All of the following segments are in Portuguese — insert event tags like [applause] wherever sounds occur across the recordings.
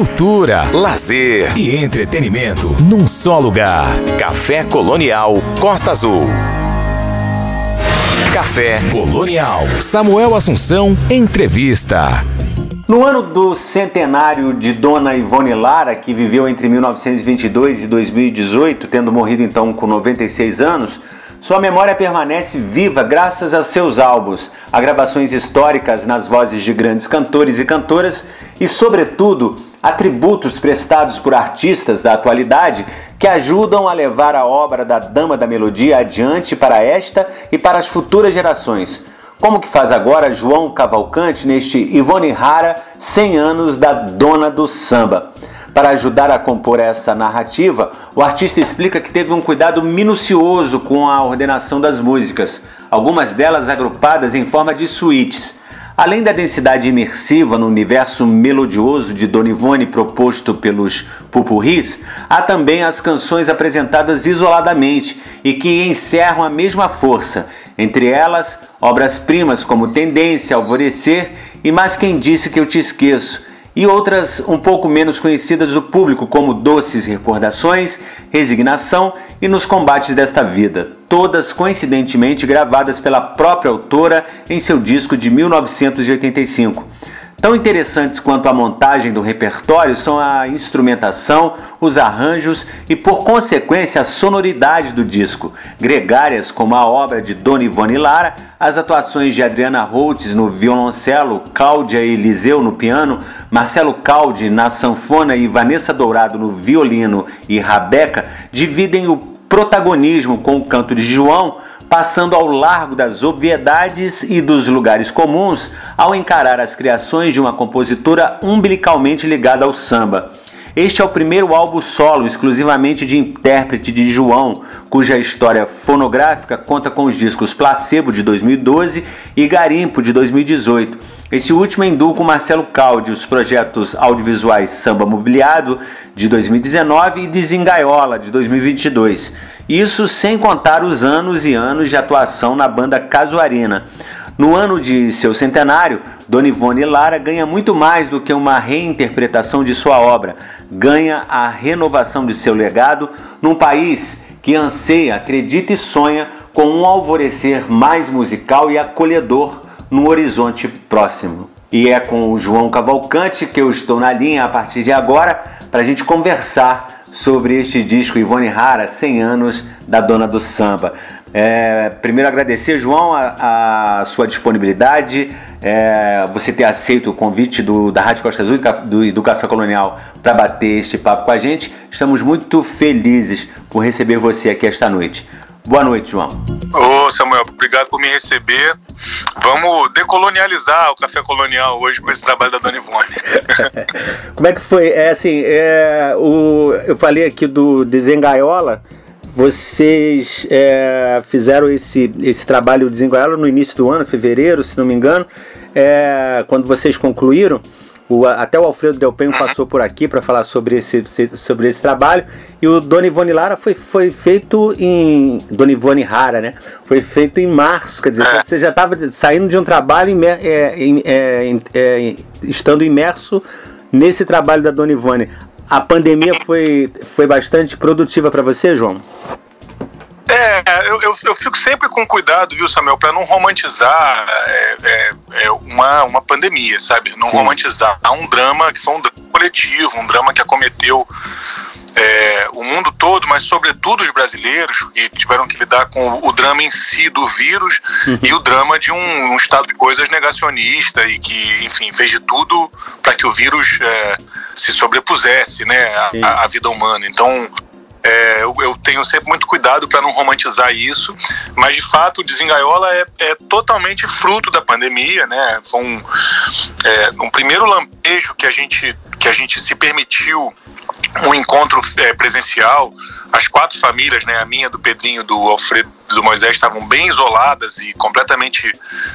cultura, lazer e entretenimento num só lugar. Café Colonial Costa Azul. Café Colonial. Samuel Assunção, entrevista. No ano do centenário de Dona Ivone Lara, que viveu entre 1922 e 2018, tendo morrido então com 96 anos, sua memória permanece viva graças aos seus álbuns, a gravações históricas nas vozes de grandes cantores e cantoras e, sobretudo, atributos prestados por artistas da atualidade que ajudam a levar a obra da Dama da Melodia adiante para esta e para as futuras gerações. Como que faz agora João Cavalcante neste Ivone Rara 100 anos da Dona do Samba. Para ajudar a compor essa narrativa, o artista explica que teve um cuidado minucioso com a ordenação das músicas, algumas delas agrupadas em forma de suítes. Além da densidade imersiva no universo melodioso de Dona Ivone proposto pelos pupurris, há também as canções apresentadas isoladamente e que encerram a mesma força, entre elas obras-primas como Tendência, Alvorecer e Mas Quem Disse Que Eu Te Esqueço, e outras um pouco menos conhecidas do público, como Doces Recordações, Resignação e Nos Combates desta Vida, todas coincidentemente gravadas pela própria autora em seu disco de 1985. Tão interessantes quanto a montagem do repertório são a instrumentação, os arranjos e, por consequência, a sonoridade do disco. Gregárias como a obra de Dona Ivone Lara, as atuações de Adriana Holtz no violoncelo, Cláudia Eliseu no piano, Marcelo Caldi na sanfona e Vanessa Dourado no violino e Rabeca dividem o protagonismo com o canto de João passando ao largo das obviedades e dos lugares comuns ao encarar as criações de uma compositora umbilicalmente ligada ao samba. Este é o primeiro álbum solo exclusivamente de intérprete de João, cuja história fonográfica conta com os discos Placebo de 2012 e Garimpo de 2018. Esse último duo com Marcelo Caldi, os projetos audiovisuais Samba Mobiliado de 2019 e Desengaiola de 2022. Isso sem contar os anos e anos de atuação na banda Casuarina. No ano de seu centenário, Dona Ivone Lara ganha muito mais do que uma reinterpretação de sua obra, ganha a renovação de seu legado num país que anseia, acredita e sonha com um alvorecer mais musical e acolhedor no horizonte próximo. E é com o João Cavalcante que eu estou na linha a partir de agora para a gente conversar sobre este disco Ivone Rara, 100 anos da Dona do Samba. É, primeiro agradecer, João, a, a sua disponibilidade, é, você ter aceito o convite do, da Rádio Costa Azul e do, do Café Colonial para bater este papo com a gente. Estamos muito felizes por receber você aqui esta noite. Boa noite, João. Ô, Samuel, obrigado por me receber. Vamos decolonializar o café colonial hoje com esse trabalho da Dona Ivone. [laughs] Como é que foi? É assim, é, o, eu falei aqui do Desengaiola. Vocês é, fizeram esse, esse trabalho Desengaiola no início do ano, fevereiro, se não me engano. É, quando vocês concluíram, o, até o Alfredo Delpenho passou por aqui para falar sobre esse, sobre esse trabalho. E o Dona Ivone Lara foi, foi feito em. Dona Ivone Rara, né? Foi feito em março. Quer dizer, é. você já estava saindo de um trabalho, imer, é, é, é, estando imerso nesse trabalho da Dona Ivone. A pandemia foi, foi bastante produtiva para você, João? É, eu, eu, eu, fico sempre com cuidado, viu, Samuel, para não romantizar é, é, é, uma, uma pandemia, sabe? Não Sim. romantizar um drama que foi um drama coletivo, um drama que acometeu é, o mundo todo, mas sobretudo os brasileiros, que tiveram que lidar com o drama em si do vírus uhum. e o drama de um, um, estado de coisas negacionista e que, enfim, fez de tudo para que o vírus é, se sobrepusesse né, à, à vida humana. Então, é, eu, eu, tenho sempre muito cuidado para não romantizar isso, mas de fato o Desengaiola é, é totalmente fruto da pandemia, né? Foi um, é, um primeiro lampejo que a gente, que a gente se permitiu um encontro é, presencial, as quatro famílias, né? A minha, do Pedrinho, do Alfredo do Moisés estavam bem isoladas e completamente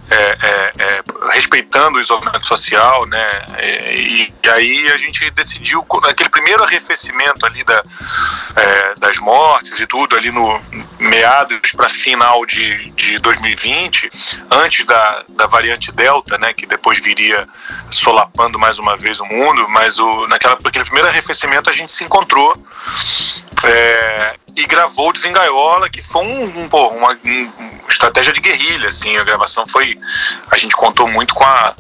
é, é, é, respeitando o isolamento social, né? E, e, aí a gente decidiu, naquele primeiro arrefecimento ali da, é, das mortes e tudo, ali no meados para final de, de 2020, antes da, da variante Delta, né? Que depois viria solapando mais uma vez o mundo, mas o, naquela, naquele primeiro arrefecimento a gente se encontrou é, e gravou Desengaiola, que foi um, um, uma, uma, estratégia de guerrilha, assim, a gravação foi, a gente contou muito com a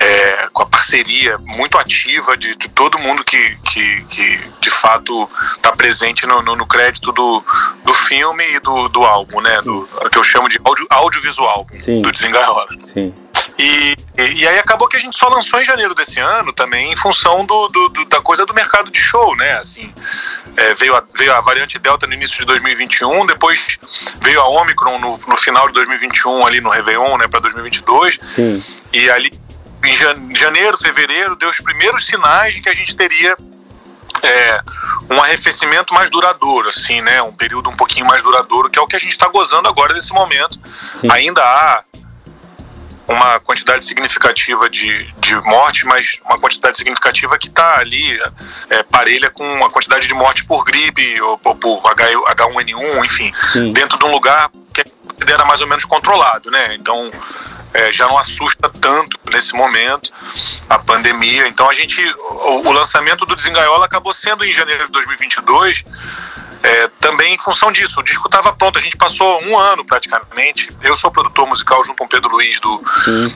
é, com a parceria muito ativa de, de todo mundo que, que, que, de fato está presente no, no, no, crédito do, do filme e do, do álbum, né? Do, que eu chamo de audio, audiovisual Sim. do Desengaiola. Sim. E, e, aí acabou que a gente só lançou em janeiro desse ano também, em função do, do, do da coisa do mercado de show, né? Assim, é, veio, a, veio a variante Delta no início de 2021, depois veio a Omicron no, no final de 2021, ali no Réveillon, né, para 2022. Sim. E ali, em janeiro, fevereiro, deu os primeiros sinais de que a gente teria é, um arrefecimento mais duradouro, assim, né? Um período um pouquinho mais duradouro, que é o que a gente está gozando agora nesse momento. Sim. Ainda há uma quantidade significativa de, de mortes, mas uma quantidade significativa que está ali é, parelha com a quantidade de mortes por gripe ou, ou por H1N1, enfim, Sim. dentro de um lugar que era mais ou menos controlado, né? Então é, já não assusta tanto nesse momento a pandemia. Então a gente, o, o lançamento do Desengaiola acabou sendo em janeiro de 2022 é, também em função disso. O disco estava pronto, a gente passou um ano praticamente. Eu sou produtor musical junto com o Pedro Luiz do,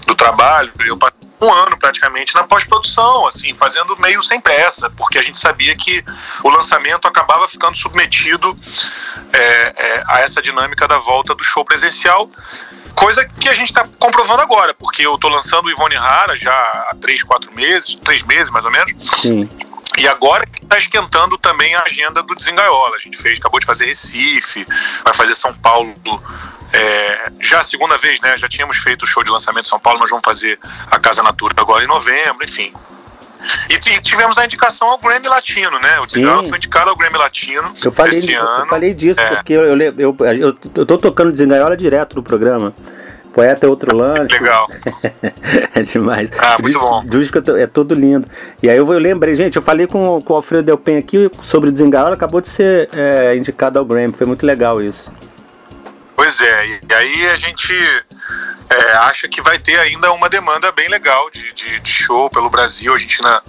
do trabalho. Eu passei um ano praticamente na pós-produção, assim, fazendo meio sem pressa, porque a gente sabia que o lançamento acabava ficando submetido é, é, a essa dinâmica da volta do show presencial. Coisa que a gente está comprovando agora, porque eu estou lançando o Ivone Rara já há três, quatro meses, três meses mais ou menos. Sim. E agora que está esquentando também a agenda do Desengaiola. A gente fez, acabou de fazer Recife, vai fazer São Paulo é, já a segunda vez, né? Já tínhamos feito o show de lançamento em São Paulo, nós vamos fazer a Casa Natura agora em novembro, enfim. E, tivemos a indicação ao Grammy Latino, né? O Desengaiola foi indicado ao Grammy Latino eu falei, esse ano. Eu falei disso, é. porque eu, eu, eu, eu, eu tô tocando Desengaiola direto no programa. Poeta é outro lance. Legal. [laughs] é demais. Ah, muito bom. Disco é todo lindo. E aí eu, eu lembrei, gente, eu falei com, com o Alfredo Delpen aqui sobre o Desengaiola, acabou de ser é, indicado ao Grammy. Foi muito legal isso. Pois é, e aí a gente é, acha que vai ter ainda uma demanda bem legal de, de, de show pelo Brasil. A gente na,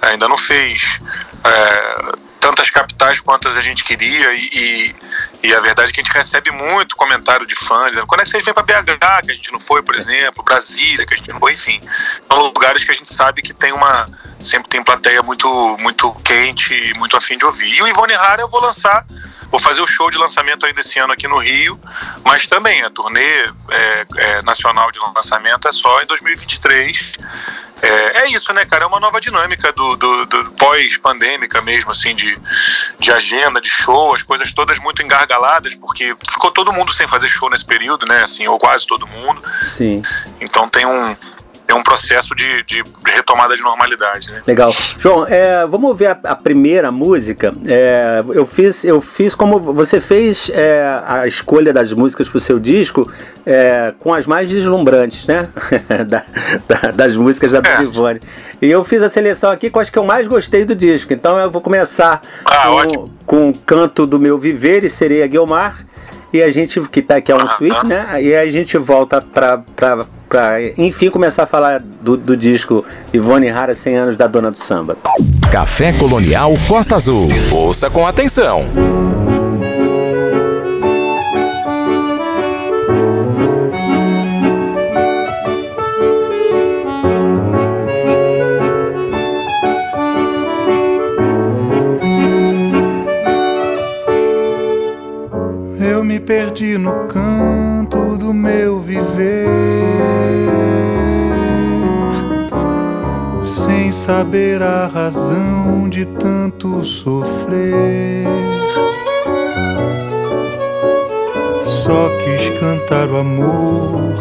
ainda não fez é, tantas capitais quantas a gente queria e, e, e, a verdade é que a gente recebe muito comentário de fãs dizendo quando é que vocês vêm para BH, que a gente não foi, por exemplo, Brasília, que a gente não foi, enfim. São lugares que a gente sabe que tem uma sempre tem plateia muito muito quente muito afim de ouvir. E o Ivone Rara eu vou lançar Vou fazer o show de lançamento ainda esse ano aqui no Rio, mas também a turnê é, é, nacional de lançamento é só em 2023. É, é, isso, né, cara? É uma nova dinâmica do, do, do pós-pandêmica mesmo, assim, de, de agenda, de show, as coisas todas muito engargaladas, porque ficou todo mundo sem fazer show nesse período, né? Assim, ou quase todo mundo. Sim. Então tem um, é um processo de, de retomada de normalidade. Né? Legal. João, é, vamos ver a, a primeira música. É, eu, fiz, eu fiz como você fez é, a escolha das músicas para o seu disco é, com as mais deslumbrantes, né? [laughs] da, da, das músicas da é. Ivone. E eu fiz a seleção aqui com as que eu mais gostei do disco. Então eu vou começar ah, com, com o canto do meu Viver e Sereia Guilmar e a gente que tá aqui é um suíte, né? E aí a gente volta pra, pra, pra enfim começar a falar do, do disco Ivone Rara 100 anos da Dona do Samba. Café Colonial Costa Azul. Ouça com atenção. perdi no canto do meu viver, sem saber a razão de tanto sofrer. Só quis cantar o amor,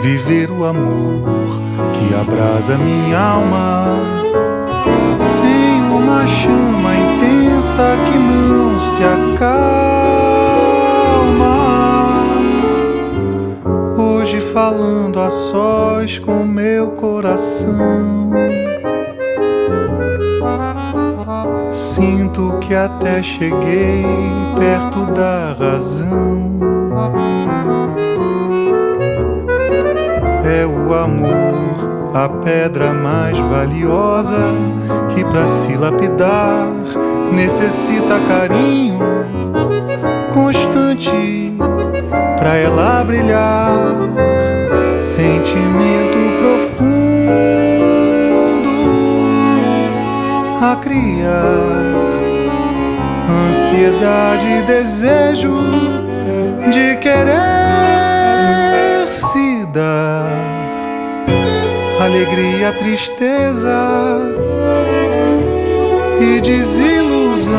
viver o amor que abrasa minha alma em uma chama intensa que não se acaba. Falando a sós com meu coração. Sinto que até cheguei perto da razão. É o amor, a pedra mais valiosa que para se lapidar necessita carinho constante para ela brilhar. Sentimento profundo a criar, ansiedade e desejo de querer se dar, alegria, tristeza e desilusão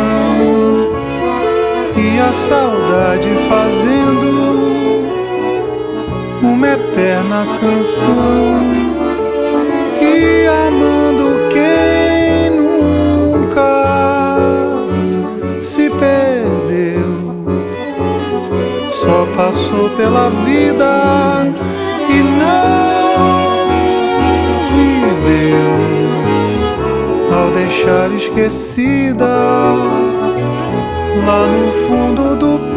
e a saudade fazendo uma eterna canção. E amando quem nunca se perdeu, só passou pela vida e não viveu. Ao deixar esquecida lá no fundo do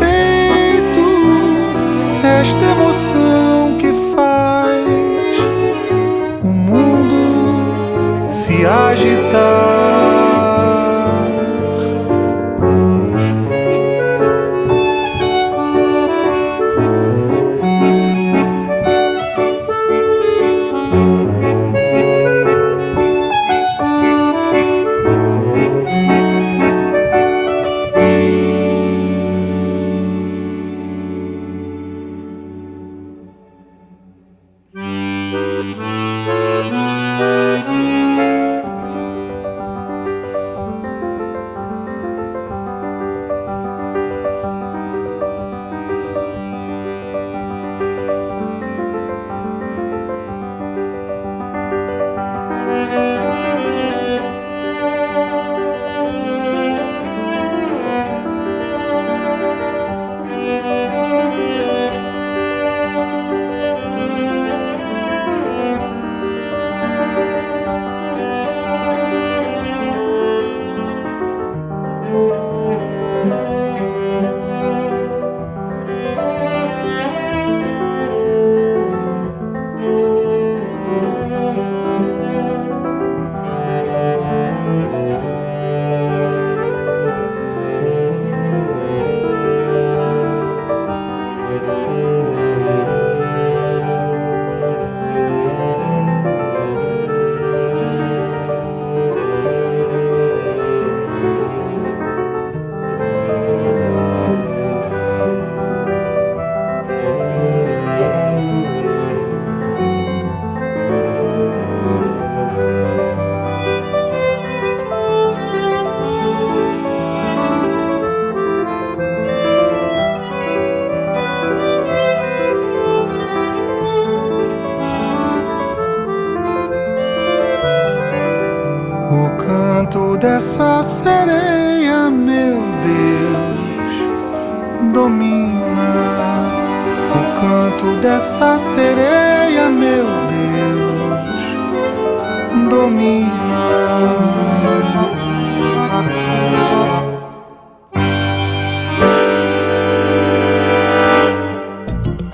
agitar. Dessa sereia, meu Deus, domina.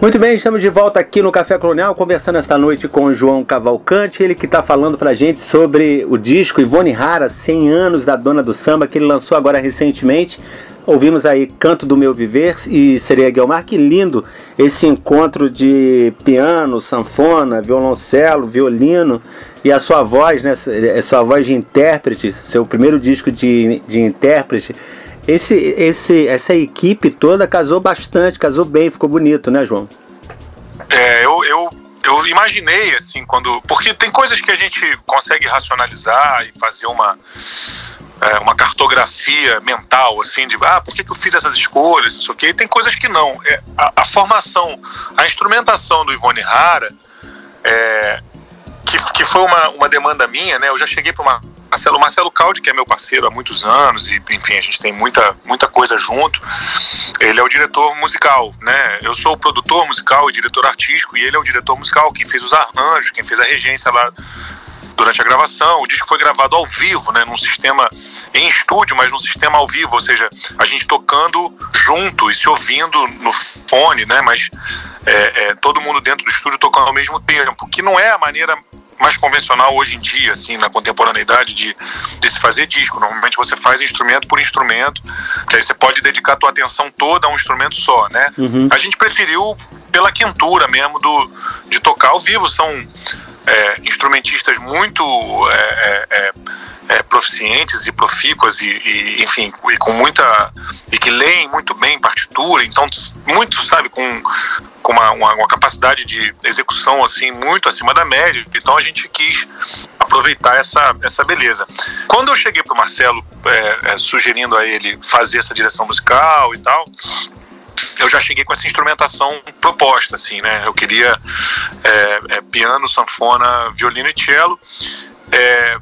Muito bem, estamos de volta aqui no Café Colonial, conversando esta noite com o João Cavalcante, ele que está falando para a gente sobre o disco Ivone Rara, 100 anos da Dona do Samba, que ele lançou agora recentemente. Ouvimos aí Canto do Meu Viver e Sereia Guilmar, que lindo esse encontro de piano, sanfona, violoncelo, violino e a sua voz, né, a sua voz de intérprete, seu primeiro disco de, de intérprete esse, esse, essa equipe toda casou bastante, casou bem, ficou bonito, né, João? É, eu, eu, eu imaginei, assim, quando. Porque tem coisas que a gente consegue racionalizar e fazer uma, é, uma cartografia mental, assim, de ah, por que, que eu fiz essas escolhas, não sei o quê. E tem coisas que não. É, a, a, formação, a instrumentação do Ivone Rara, é, que, que foi uma, uma demanda minha, né? Eu já cheguei para uma Marcelo, Marcelo Caldi, que é meu parceiro há muitos anos, e enfim, a gente tem muita, muita coisa junto. Ele é o diretor musical, né? Eu sou o produtor musical e diretor artístico, e ele é o diretor musical, quem fez os arranjos, quem fez a regência lá durante a gravação. O disco foi gravado ao vivo, né, num sistema em estúdio, mas num sistema ao vivo, ou seja, a gente tocando junto e se ouvindo no fone, né, mas é, é, todo mundo dentro do estúdio tocando ao mesmo tempo, que não é a maneira mais convencional hoje em dia, assim, na contemporaneidade de, de se fazer disco. Normalmente você faz instrumento por instrumento, que aí você pode dedicar a tua atenção toda a um instrumento só, né? Uhum. A gente preferiu pela quentura mesmo do, de tocar ao vivo. São é, instrumentistas muito é, é, é, é proficientes e profícuas e, e, enfim e com muita e que leem muito bem partitura então muito sabe com com uma, uma, uma, capacidade de execução assim muito acima da média então a gente quis aproveitar essa essa beleza. Quando eu cheguei para o Marcelo é, sugerindo a ele fazer essa direção musical e tal eu já cheguei com essa instrumentação proposta, assim, né? Eu queria é, é, piano, sanfona, violino e cello. É,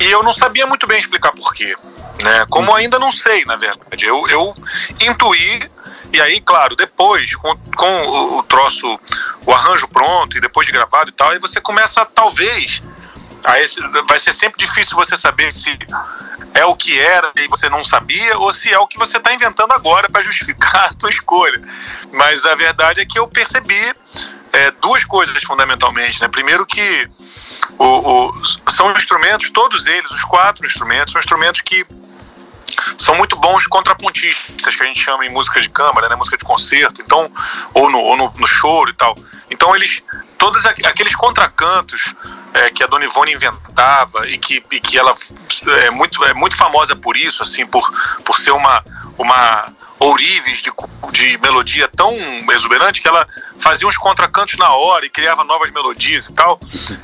e eu não sabia muito bem explicar porquê, né? Como ainda não sei, na verdade. Eu, eu intuí e aí, claro, depois, com, com o troço, o arranjo pronto e depois de gravado e tal, aí você começa, talvez, aí vai ser sempre difícil você saber se é o que era e você não sabia, ou se é o que você está inventando agora para justificar [laughs] a tua escolha. Mas a verdade é que eu percebi é, duas coisas fundamentalmente. Né? Primeiro que o, o, são instrumentos, todos eles, os quatro instrumentos, são instrumentos que são muito bons contrapontistas, que a gente chama em música de câmara, né, música de concerto, então, ou no, ou no, no choro e tal. Então eles, todos aqueles contracantos é, que a Dona Ivone inventava e que, e que ela é muito, é muito famosa por isso, assim, por, por ser uma, uma ourives de, de melodia tão exuberante que ela fazia uns contracantos na hora e criava novas melodias e tal.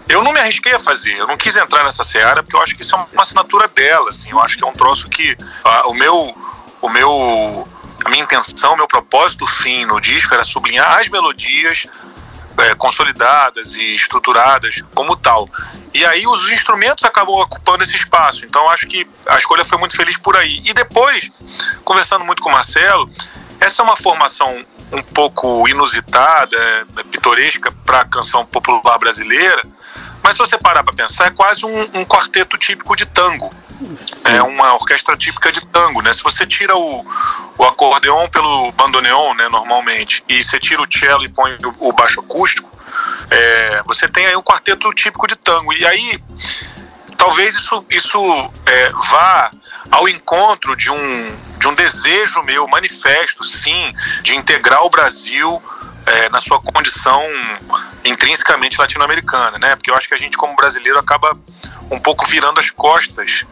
Eu não me arrisquei a fazer, eu não quis entrar nessa seara porque eu acho que isso é uma assinatura dela, assim, eu acho que é um troço que a, o meu o meu a minha intenção, meu propósito fim no disco era sublinhar as melodias é, consolidadas e estruturadas como tal. E aí os instrumentos acabam ocupando esse espaço. Então acho que a escolha foi muito feliz por aí. E depois, conversando muito com o Marcelo, essa é uma formação um pouco inusitada, é, pitoresca para a canção popular brasileira, mas se você parar para pensar, é quase um, um quarteto típico de tango. Sim. É uma orquestra típica de tango, né? Se você tira o, o acordeon pelo bandoneon, né, normalmente, e você tira o cello e põe o, baixo acústico, é, você tem aí um quarteto típico de tango. E aí, talvez isso, isso é, vá ao encontro de um, de um desejo meu, manifesto, sim, de integrar o Brasil é, na sua condição intrinsecamente latino-americana, né? Porque eu acho que a gente, como brasileiro, acaba um pouco virando as costas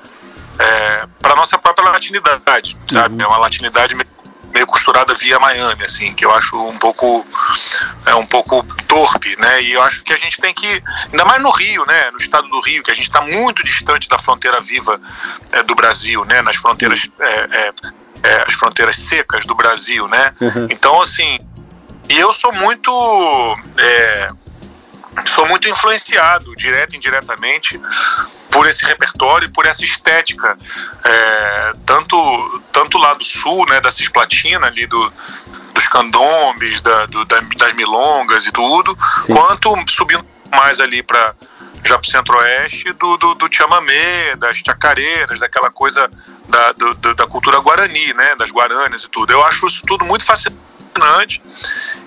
é, para nossa própria latinidade, sabe? Uhum. É uma latinidade meio, meio, costurada via Miami, assim, que eu acho um pouco é um pouco torpe, né? E eu acho que a gente tem que, ainda mais no Rio, né? No estado do Rio, que a gente está muito distante da fronteira viva é, do Brasil, né? Nas fronteiras é, é, é, as fronteiras secas do Brasil, né? Uhum. Então, assim, e eu sou muito é, sou muito influenciado, direto e indiretamente, por esse repertório e por essa estética, é, tanto, tanto lá do sul, né, da Cisplatina, ali do, dos candombes, da, do, das milongas e tudo, Sim. quanto subindo mais ali para já para o centro-oeste do, do, do chamamé, das chacareiras, daquela coisa da, do, da cultura guarani, né, das guaranas e tudo. Eu acho isso tudo muito fascinante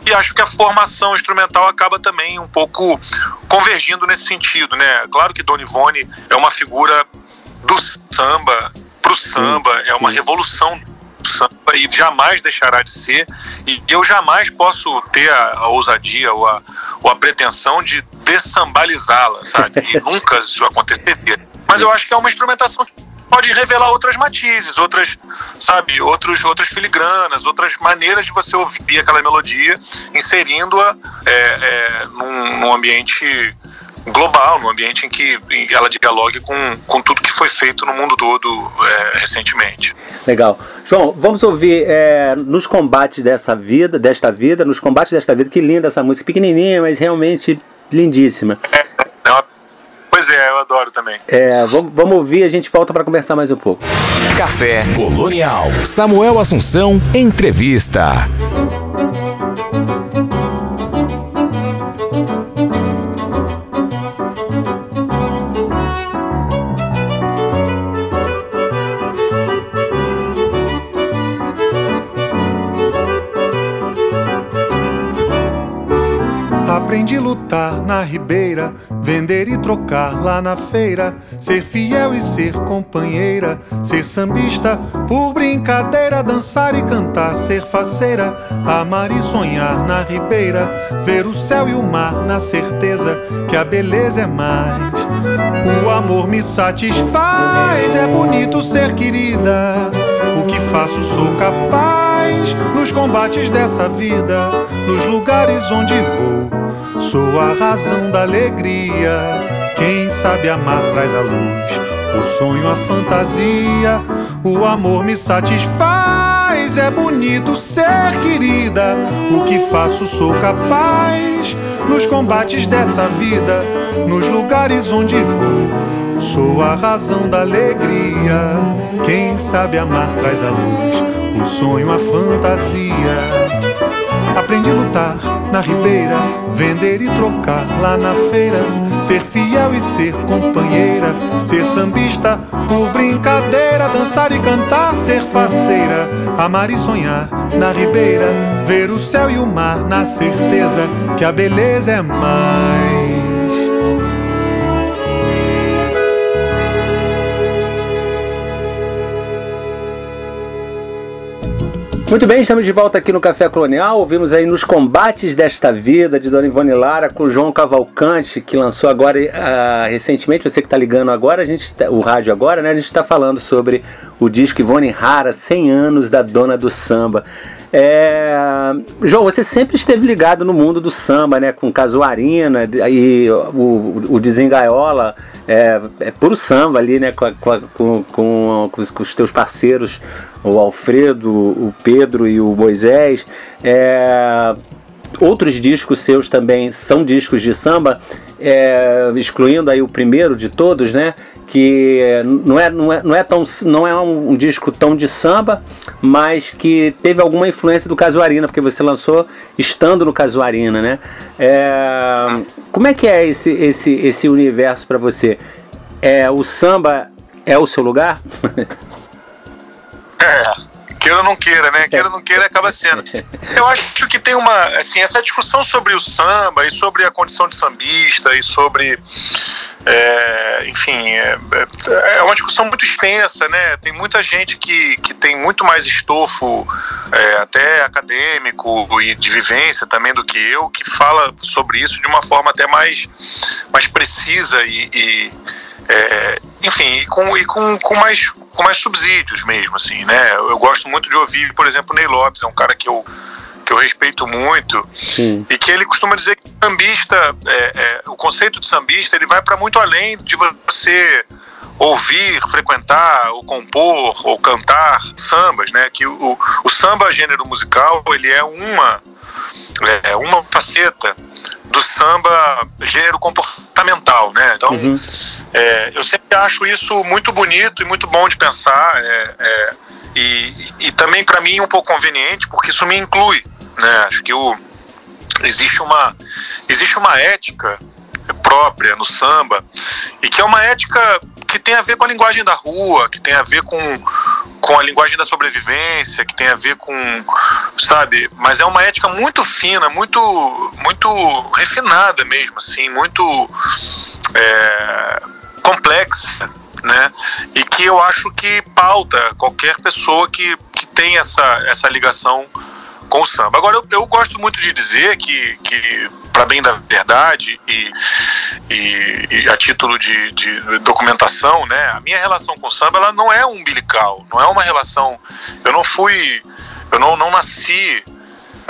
e acho que a formação instrumental acaba também um pouco convergindo nesse sentido, né? Claro que Dona Ivone é uma figura do samba para o samba, é uma revolução do samba e jamais deixará de ser. E eu jamais posso ter a, a ousadia ou a, ou a pretensão de dessambalizá-la, sabe? E [laughs] nunca isso aconteceria. Mas eu acho que é uma instrumentação que pode revelar outras matizes, outras, sabe, outros, outras filigranas, outras maneiras de você ouvir aquela melodia, inserindo-a é, é, num, num, ambiente global, num ambiente em que ela dialogue com, com tudo que foi feito no mundo todo é, recentemente. Legal. João, vamos ouvir é, nos combates dessa vida, desta vida, nos combates desta vida, que linda essa música, pequenininha, mas realmente lindíssima. É, pois é, eu adoro também. É, vamos, vamos ouvir, a gente volta para conversar mais um pouco. Café Colonial. Samuel Assunção, entrevista. Na ribeira, vender e trocar lá na feira, ser fiel e ser companheira, ser sambista por brincadeira, dançar e cantar, ser faceira, amar e sonhar na ribeira, ver o céu e o mar na certeza que a beleza é mais. O amor me satisfaz, é bonito ser querida. O que faço sou capaz nos combates dessa vida, nos lugares onde vou Sou a razão da alegria. Quem sabe amar traz a luz. O sonho, a fantasia. O amor me satisfaz. É bonito ser querida. O que faço sou capaz. Nos combates dessa vida, nos lugares onde vou. Sou a razão da alegria. Quem sabe amar traz a luz. O sonho, a fantasia. Aprendi a lutar na ribeira, vender e trocar lá na feira, ser fiel e ser companheira, ser sambista por brincadeira, dançar e cantar, ser faceira, amar e sonhar na ribeira, ver o céu e o mar na certeza que a beleza é mais. Muito bem, estamos de volta aqui no Café Colonial. Ouvimos aí nos combates desta vida de Dona Ivone Lara com João Cavalcante, que lançou agora uh, recentemente. Você que está ligando agora, a gente tá, o rádio agora, né? A gente está falando sobre o disco Ivone Rara, 100 anos da Dona do Samba. É... João, você sempre esteve ligado no mundo do samba, né? Com Casuarina e o, o Desengaiola, é, é puro samba ali, né? Com, com, com, com, os teus parceiros o Alfredo, o Pedro e o Moisés. É, outros discos seus também são discos de samba, é, excluindo aí o primeiro de todos, né? Que não é, não é, não é, tão, não é um, disco tão de samba, mas que teve alguma influência do Casuarina, porque você lançou estando no Casuarina, né? É, como é que é esse, esse, esse universo para você? É, o samba é o seu lugar? [laughs] É, queira ou não queira, né? Queira ou não queira, acaba sendo. Eu acho que tem uma, assim, essa discussão sobre o samba e sobre a condição de sambista e sobre, é, enfim, é, é, uma discussão muito extensa, né? Tem muita gente que, que tem muito mais estofo, é, até acadêmico e de vivência também do que eu, que fala sobre isso de uma forma até mais, mais precisa e, e é, enfim, e, com, e com, com, mais, com mais subsídios mesmo, assim, né? Eu gosto muito de ouvir, por exemplo, Ney Lopes, é um cara que eu, que eu respeito muito, Sim. e que ele costuma dizer que sambista, é, é, o conceito de sambista, ele vai para muito além de você ouvir, frequentar, ou compor, ou cantar sambas, né? Que o, o samba gênero musical, ele é uma, é, uma faceta do samba gênero comportamental, né? Então, uhum. é, eu sempre acho isso muito bonito e muito bom de pensar, é, é, e, e também para mim um pouco conveniente, porque isso me inclui, né? Acho que o, existe uma existe uma ética própria no samba e que é uma ética que tem a ver com a linguagem da rua, que tem a ver com com a linguagem da sobrevivência, que tem a ver com, sabe, mas é uma ética muito fina, muito, muito refinada mesmo, assim, muito é, complexa, né? E que eu acho que pauta qualquer pessoa que, que tem essa, essa ligação com o samba. Agora, eu, eu gosto muito de dizer que, que para bem da verdade e, e, e a título de, de, documentação, né, a minha relação com o samba ela não é umbilical, não é uma relação. Eu não fui, eu não, não nasci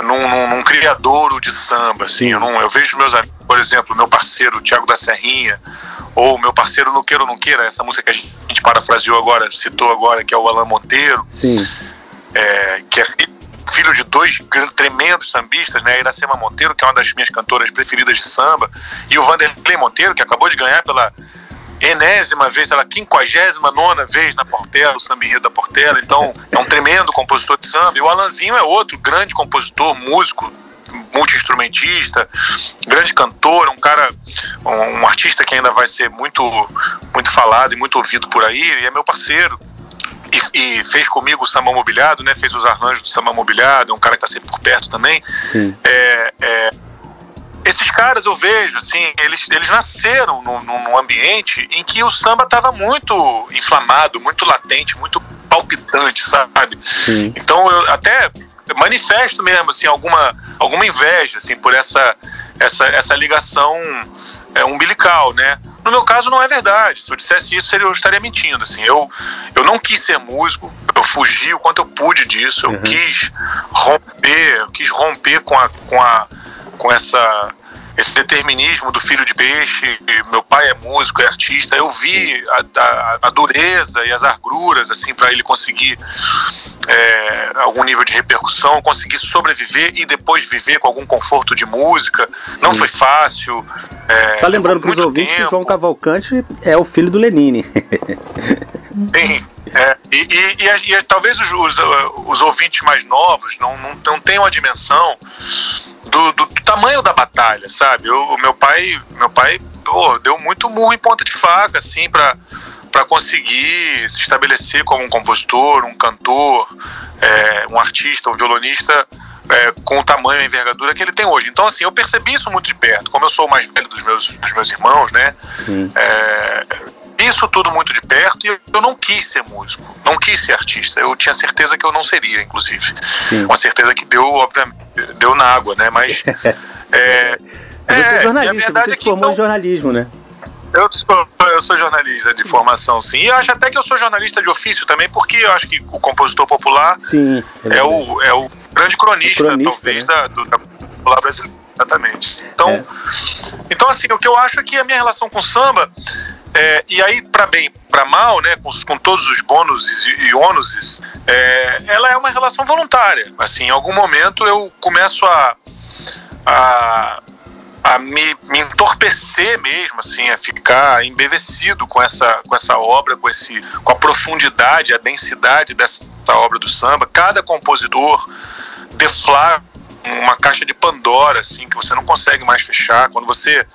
num, num, num criadouro de samba, assim. Eu, não, eu vejo meus amigos, por exemplo, meu parceiro Tiago da Serrinha, ou meu parceiro Não Queira ou Não Queira, essa música que a gente parafraseou agora, citou agora, que é o Alan Monteiro, é, que é filho filho de dois tremendos sambistas, né? Iracema Monteiro, que é uma das minhas cantoras preferidas de samba, e o Vanderlei Monteiro, que acabou de ganhar pela, enésima vez, ela quinquagésima nona vez na Portela, o samba enredo da Portela, então é um tremendo compositor de samba. E o Alanzinho é outro grande compositor, músico, multi-instrumentista, grande cantor, um cara, um, um, artista que ainda vai ser muito, muito falado e muito ouvido por aí, e é meu parceiro. E, e fez comigo o samba mobiliado, né? Fez os arranjos do samba mobiliado, é um cara que está sempre por perto também. É, é, esses caras eu vejo, assim, eles, eles nasceram num, num ambiente em que o samba estava muito inflamado, muito latente, muito palpitante, sabe? Sim. Então eu até manifesto mesmo assim alguma alguma inveja assim por essa essa, essa ligação é, umbilical, né? No meu caso não é verdade. Se eu dissesse isso, eu estaria mentindo. Assim, eu eu não quis ser músico. Eu fugi o quanto eu pude disso. Eu uhum. quis romper, eu quis romper com a com a com essa esse determinismo do filho de peixe. Meu pai é músico, é artista. Eu vi a, a, a dureza e as agruras assim para ele conseguir é, algum nível de repercussão, conseguir sobreviver e depois viver com algum conforto de música. Sim. Não foi fácil. É, Só lembrando para os ouvintes tempo. que João Cavalcante é o filho do Lenine. Sim. É, e, e, e, talvez os, os, os, ouvintes mais novos não, não, não tenham a dimensão do, do, do tamanho da batalha, sabe? O meu pai, meu pai pô, deu muito murro em ponta de faca, assim, para para conseguir se estabelecer como um compositor, um cantor, é, um artista, um violonista é, com o tamanho e envergadura que ele tem hoje. Então, assim, eu percebi isso muito de perto. Como eu sou o mais velho dos meus, dos meus irmãos, né? É, isso tudo muito de perto e eu não quis ser músico, não quis ser artista. Eu tinha certeza que eu não seria, inclusive. Sim. Uma certeza que deu, obviamente, deu na água, né? Mas. [laughs] é, você é jornalista, você é se formou em jornalismo, né? Eu sou, eu sou jornalista de formação, sim. E acho até que eu sou jornalista de ofício também, porque eu acho que o compositor popular sim, é, é o, é o grande cronista, cronista talvez, né? da, do, da popular brasileira. Exatamente. Então, é. então, assim, o que eu acho é que a minha relação com o samba, é, e aí, para bem, para mal, né, com, com, todos os bônus e, e ônus, é, ela é uma relação voluntária. Assim, em algum momento eu começo a, a a me, me entorpecer mesmo, assim, a ficar embevecido com essa, com essa obra, com, esse, com a profundidade, a densidade dessa obra do samba. Cada compositor deflagra uma caixa de Pandora, assim, que você não consegue mais fechar. Quando você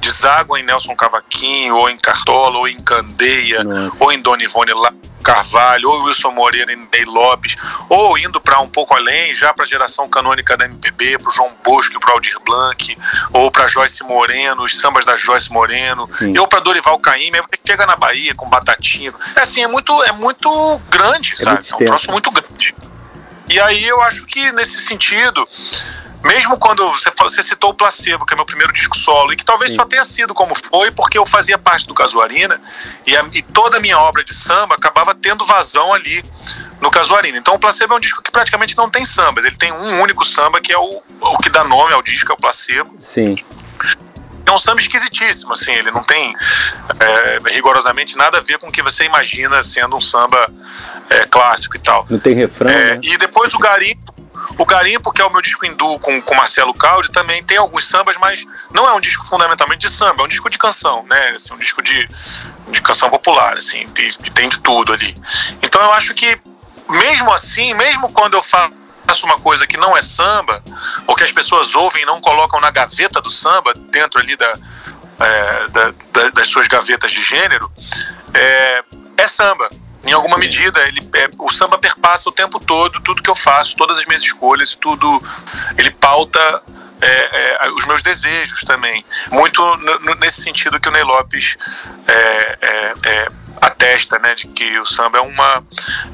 deságua em Nelson Cavaquinho, ou em Cartola, ou em Candeia, Nossa. ou em Dona Ivone Carvalho, ou Wilson Moreira e Ney Lopes, ou indo para um pouco além, já para a geração canônica da MPB, para o João Bosco e para o Aldir Blanc, ou para Joyce Moreno, os sambas da Joyce Moreno, Sim. ou para Dorival Caymmi, aí você chega na Bahia com Batatinha. É assim, é muito, é muito grande, é sabe? Muito é um troço muito grande. E aí eu acho que nesse sentido, mesmo quando você, você citou o Placebo, que é meu primeiro disco solo, e que talvez Sim. só tenha sido como foi, porque eu fazia parte do Casuarina, e, a, e toda a minha obra de samba acabava tendo vazão ali no Casuarina. Então o Placebo é um disco que praticamente não tem sambas, ele tem um único samba, que é o, o que dá nome ao disco, é o Placebo. Sim é um samba esquisitíssimo, assim, ele não tem é, rigorosamente nada a ver com o que você imagina sendo um samba é, clássico e tal. Não tem refrão. É, né? E depois o Garimpo, o Garimpo, que é o meu disco hindu com, com Marcelo Caldi, também tem alguns sambas, mas não é um disco fundamentalmente de samba, é um disco de canção, né? Assim, um disco de, de canção popular, assim, tem, tem de tudo ali. Então eu acho que, mesmo assim, mesmo quando eu falo faço uma coisa que não é samba, ou que as pessoas ouvem e não colocam na gaveta do samba, dentro ali da, é, da, da, das suas gavetas de gênero, é, é samba. Em alguma medida, ele, é, o samba perpassa o tempo todo, tudo que eu faço, todas as minhas escolhas, tudo. Ele pauta é, é, os meus desejos também. Muito nesse sentido que o Ney Lopes é, né, de que o samba é, uma,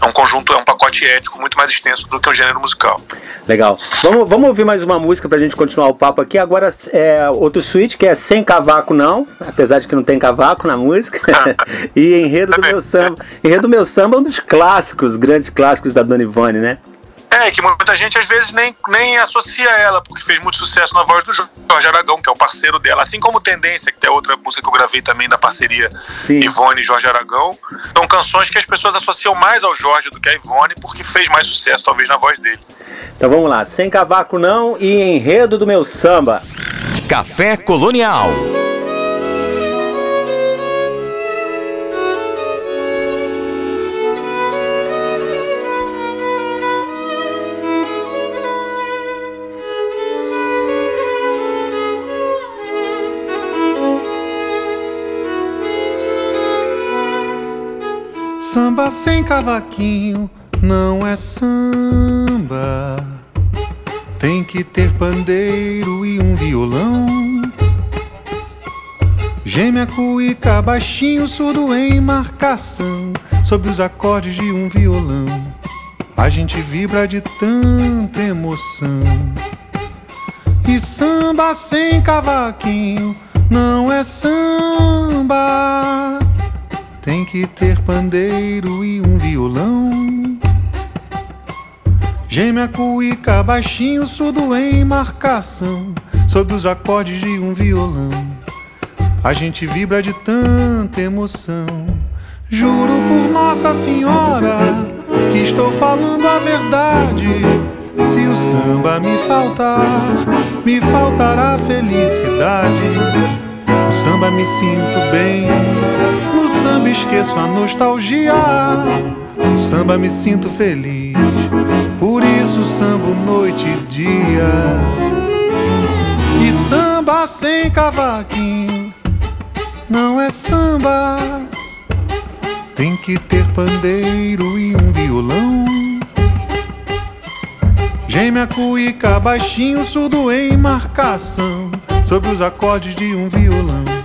é um conjunto, é um pacote ético muito mais extenso do que um gênero musical. Legal. Vamos, vamos ouvir mais uma música pra gente continuar o papo aqui. Agora é outro suíte que é Sem Cavaco Não, apesar de que não tem cavaco na música. [laughs] [laughs] e Enredo do Meu Samba. Enredo do Meu Samba é um dos clássicos, grandes clássicos da Dona Ivone, né? É, que muita gente às vezes nem, nem associa ela, porque fez muito sucesso na voz do Jorge Aragão, que é o parceiro dela. Assim como Tendência, que é outra música que eu gravei também da parceria Sim. Ivone e Jorge Aragão. São canções que as pessoas associam mais ao Jorge do que a Ivone, porque fez mais sucesso, talvez, na voz dele. Então vamos lá, Sem Cavaco Não e Enredo do Meu Samba. Café Colonial. Samba sem cavaquinho não é samba. Tem que ter pandeiro e um violão. Gêmea cuíca baixinho, surdo em marcação, sob os acordes de um violão. A gente vibra de tanta emoção. E samba sem cavaquinho não é samba. Tem que ter pandeiro e um violão. Gêmea cuíca baixinho, surdo em marcação, sob os acordes de um violão. A gente vibra de tanta emoção. Juro por Nossa Senhora que estou falando a verdade. Se o samba me faltar, me faltará felicidade. Samba me sinto bem, no samba esqueço a nostalgia. No samba me sinto feliz, por isso sambo noite e dia. E samba sem cavaquinho não é samba. Tem que ter pandeiro e um violão. Gêmea cuíca baixinho, surdo em marcação, sob os acordes de um violão.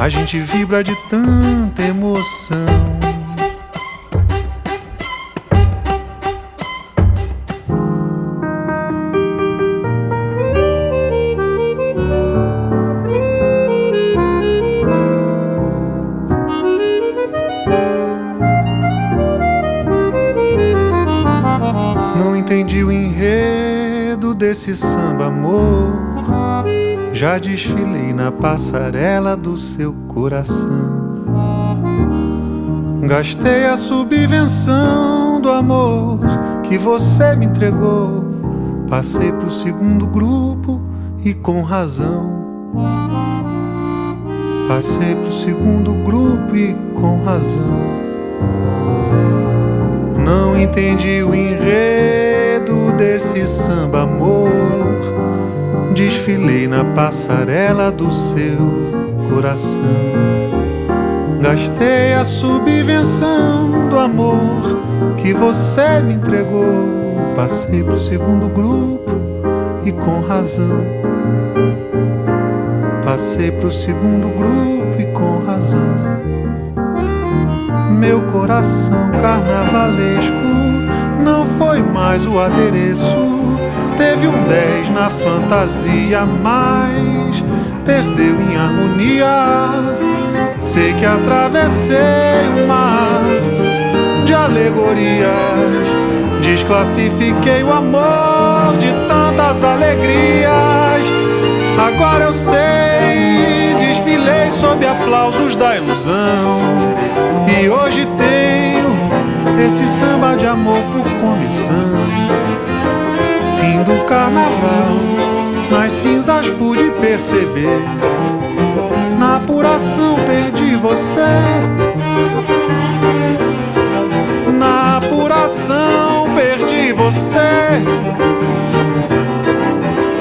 A gente vibra de tanta emoção. Já desfilei na passarela do seu coração. Gastei a subvenção do amor que você me entregou. Passei pro segundo grupo e com razão. Passei pro segundo grupo e com razão. Não entendi o enredo desse samba amor. Desfilei na passarela do seu coração. Gastei a subvenção do amor que você me entregou. Passei pro segundo grupo e com razão. Passei pro segundo grupo e com razão. Meu coração carnavalesco mais o adereço. Teve um 10 na fantasia, mas perdeu em harmonia. Sei que atravessei um mar de alegorias. Desclassifiquei o amor de tantas alegrias. Agora eu sei, desfilei sob aplausos da ilusão. E hoje esse samba de amor por comissão. Fim do carnaval, nas cinzas pude perceber. Na apuração perdi você. Na apuração perdi você.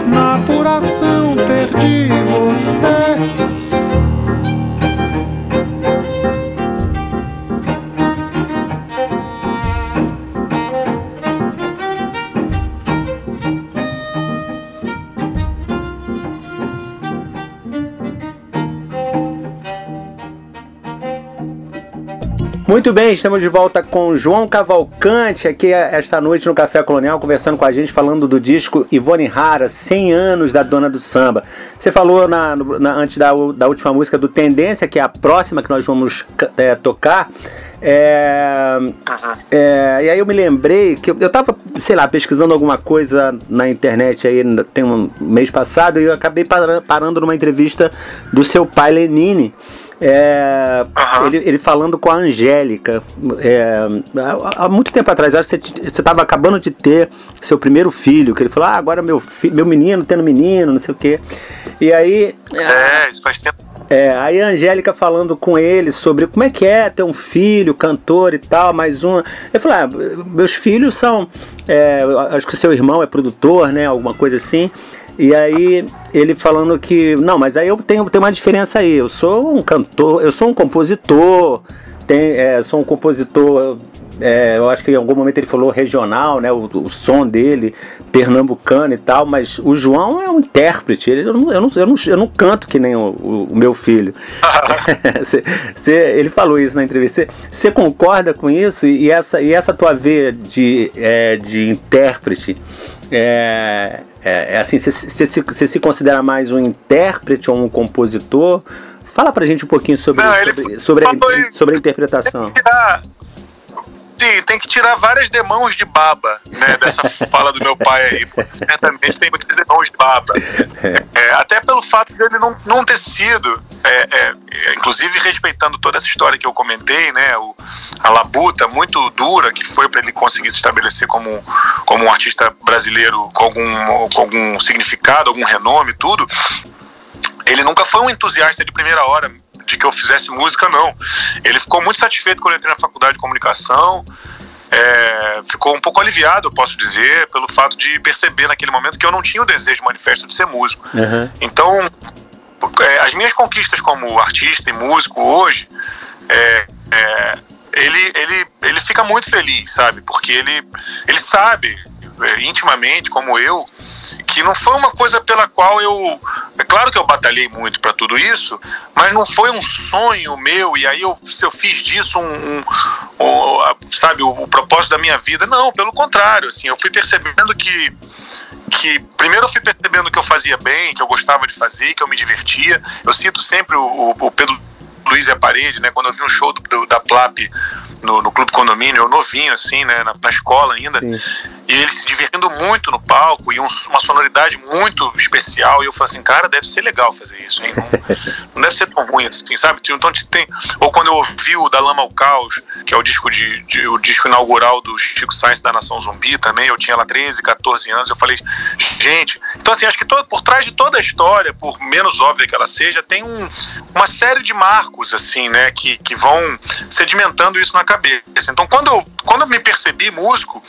Na apuração perdi você. Muito bem, estamos de volta com João Cavalcante aqui esta noite no Café Colonial, conversando com a gente, falando do disco Ivone Rara, 100 anos da Dona do Samba. Você falou na, na, antes da, da última música do Tendência, que é a próxima que nós vamos é, tocar. É, é, e aí eu me lembrei que eu, eu tava, sei lá, pesquisando alguma coisa na internet aí tem um mês passado e eu acabei parando numa entrevista do seu pai Lenine. É, uhum. ele, ele, falando com a Angélica. É, há, muito tempo atrás, acho que você estava acabando de ter seu primeiro filho, que ele falou, ah, agora meu, meu menino tendo menino, não sei o quê. E aí. É, isso faz tempo. É, aí a Angélica falando com ele sobre como é que é ter um filho, cantor e tal, mais um. Eu falei, ah, meus filhos são. É, acho que o seu irmão é produtor, né? Alguma coisa assim. E aí ele falando que, não, mas aí eu tenho, tenho uma diferença aí. Eu sou um cantor, eu sou um compositor, tem, é, sou um compositor é, eu acho que em algum momento ele falou regional, né? O, o, som dele, pernambucano e tal, mas o João é um intérprete. Ele, eu, não, eu, não, eu, não, eu não canto que nem o, o, meu filho. [laughs] cê, cê, ele falou isso na entrevista. Você concorda com isso? E essa, e essa tua veia de, é, de intérprete? É, é, é assim, você se, se considera mais um intérprete ou um compositor? Fala pra gente um pouquinho sobre, não, sobre, sobre, a, sobre a interpretação. Sim, tem que tirar várias demãos de baba, né, dessa fala do meu pai aí, certamente tem muitas demãos de baba. É, até pelo fato dele não, não ter sido, é, é, inclusive respeitando toda essa história que eu comentei, né, o, a labuta muito dura que foi para ele conseguir se estabelecer como, como um artista brasileiro com algum, com algum significado, algum renome, tudo. Ele nunca foi um entusiasta de primeira hora de que eu fizesse música, não. Ele ficou muito satisfeito quando eu entrei na faculdade de comunicação. É, ficou um pouco aliviado, eu posso dizer, pelo fato de perceber naquele momento que eu não tinha o desejo manifesto de ser músico. Uhum. Então, é, as minhas conquistas como artista e músico hoje, é, é, ele, ele, ele fica muito feliz, sabe? Porque ele, ele sabe é, intimamente, como eu, que não foi uma coisa pela qual eu. É claro que eu batalhei muito para tudo isso, mas não foi um sonho meu, e aí eu, se eu fiz disso um. um, um sabe, o, o, propósito da minha vida. Não, pelo contrário, assim, eu fui percebendo que. Que primeiro eu fui percebendo que eu fazia bem, que eu gostava de fazer, que eu me divertia. Eu cito sempre o, o Pedro Luiz e a Parede, né? Quando eu vi um show do, do, da Plap no, no Clube Condomínio, eu novinho, assim, né? Na, na escola ainda. Sim e ele se divertindo muito no palco e um, uma sonoridade muito especial. E eu falei assim, cara, deve ser legal fazer isso, hein? Não, não deve ser tão ruim assim, sabe? Então tem. Ou quando eu ouvi o Da Lama ao Caos, que é o disco, de, de, o disco inaugural do Chico Sainz da Nação Zumbi também, eu tinha lá 13, 14 anos, eu falei, gente. Então, assim, acho que todo, por trás de toda a história, por menos óbvia que ela seja, tem um, uma série de marcos, assim, né, que, que vão sedimentando isso na cabeça. Então, quando eu, quando eu me percebi músico,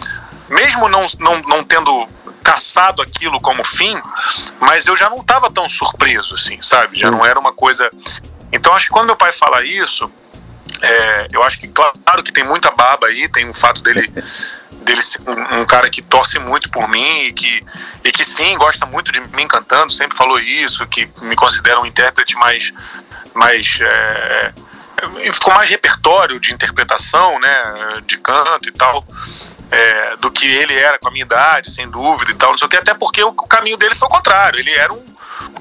mesmo não, não, não tendo caçado aquilo como fim, mas eu já não estava tão surpreso, assim, sabe? Já não era uma coisa. Então acho que quando meu pai fala isso, é, eu acho que claro que tem muita baba aí, tem o fato dele [laughs] dele ser um, um, cara que torce muito por mim e que, e que sim, gosta muito de mim cantando, sempre falou isso, que me considera um intérprete mais, mais é, ficou mais repertório de interpretação, né, de canto e tal é, do que ele era com a minha idade, sem dúvida e tal, não sei o que, até porque o, caminho dele foi o contrário. Ele era um,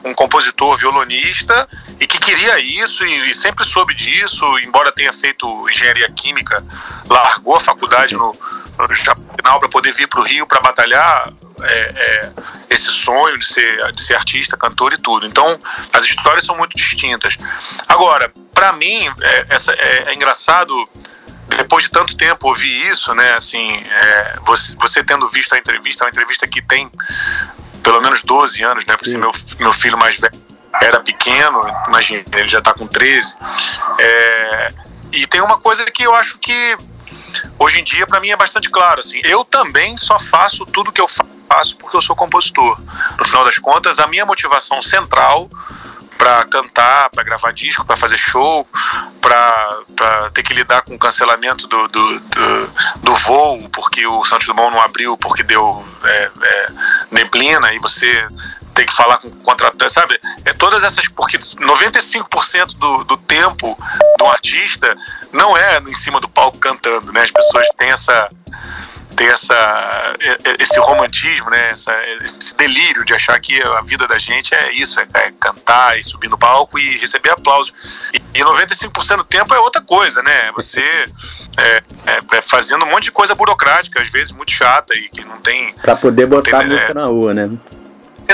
um compositor, violonista e que queria isso e, e, sempre soube disso, embora tenha feito engenharia química, largou a faculdade no, no final para poder vir para o Rio para batalhar é, é, esse sonho de ser, de ser artista, cantor e tudo. Então, as histórias são muito distintas. Agora, para mim, é, essa, é, é engraçado depois de tanto tempo ouvir isso, né, assim, é, você, você, tendo visto a entrevista, uma entrevista que tem pelo menos 12 anos, né, porque meu, meu filho mais velho era pequeno, imagina, ele já está com 13, é, e tem uma coisa que eu acho que hoje em dia para mim é bastante claro, assim, eu também só faço tudo que eu faço porque eu sou compositor. No final das contas, a minha motivação central para cantar, para gravar disco, para fazer show, para ter que lidar com o cancelamento do, do, do, do, voo, porque o Santos Dumont não abriu, porque deu é, é, neblina, e você tem que falar com o contratante, sabe? É todas essas, porque 95% do, do tempo do artista não é em cima do palco cantando, né? As pessoas têm essa tem essa, esse romantismo, né? Essa, esse delírio de achar que a vida da gente é isso, é, é cantar e subir no palco e receber aplausos. E, e 95% do tempo é outra coisa, né? Você é, é, é, fazendo um monte de coisa burocrática, às vezes muito chata e que não tem. Para poder botar tem, a música é, na rua, né?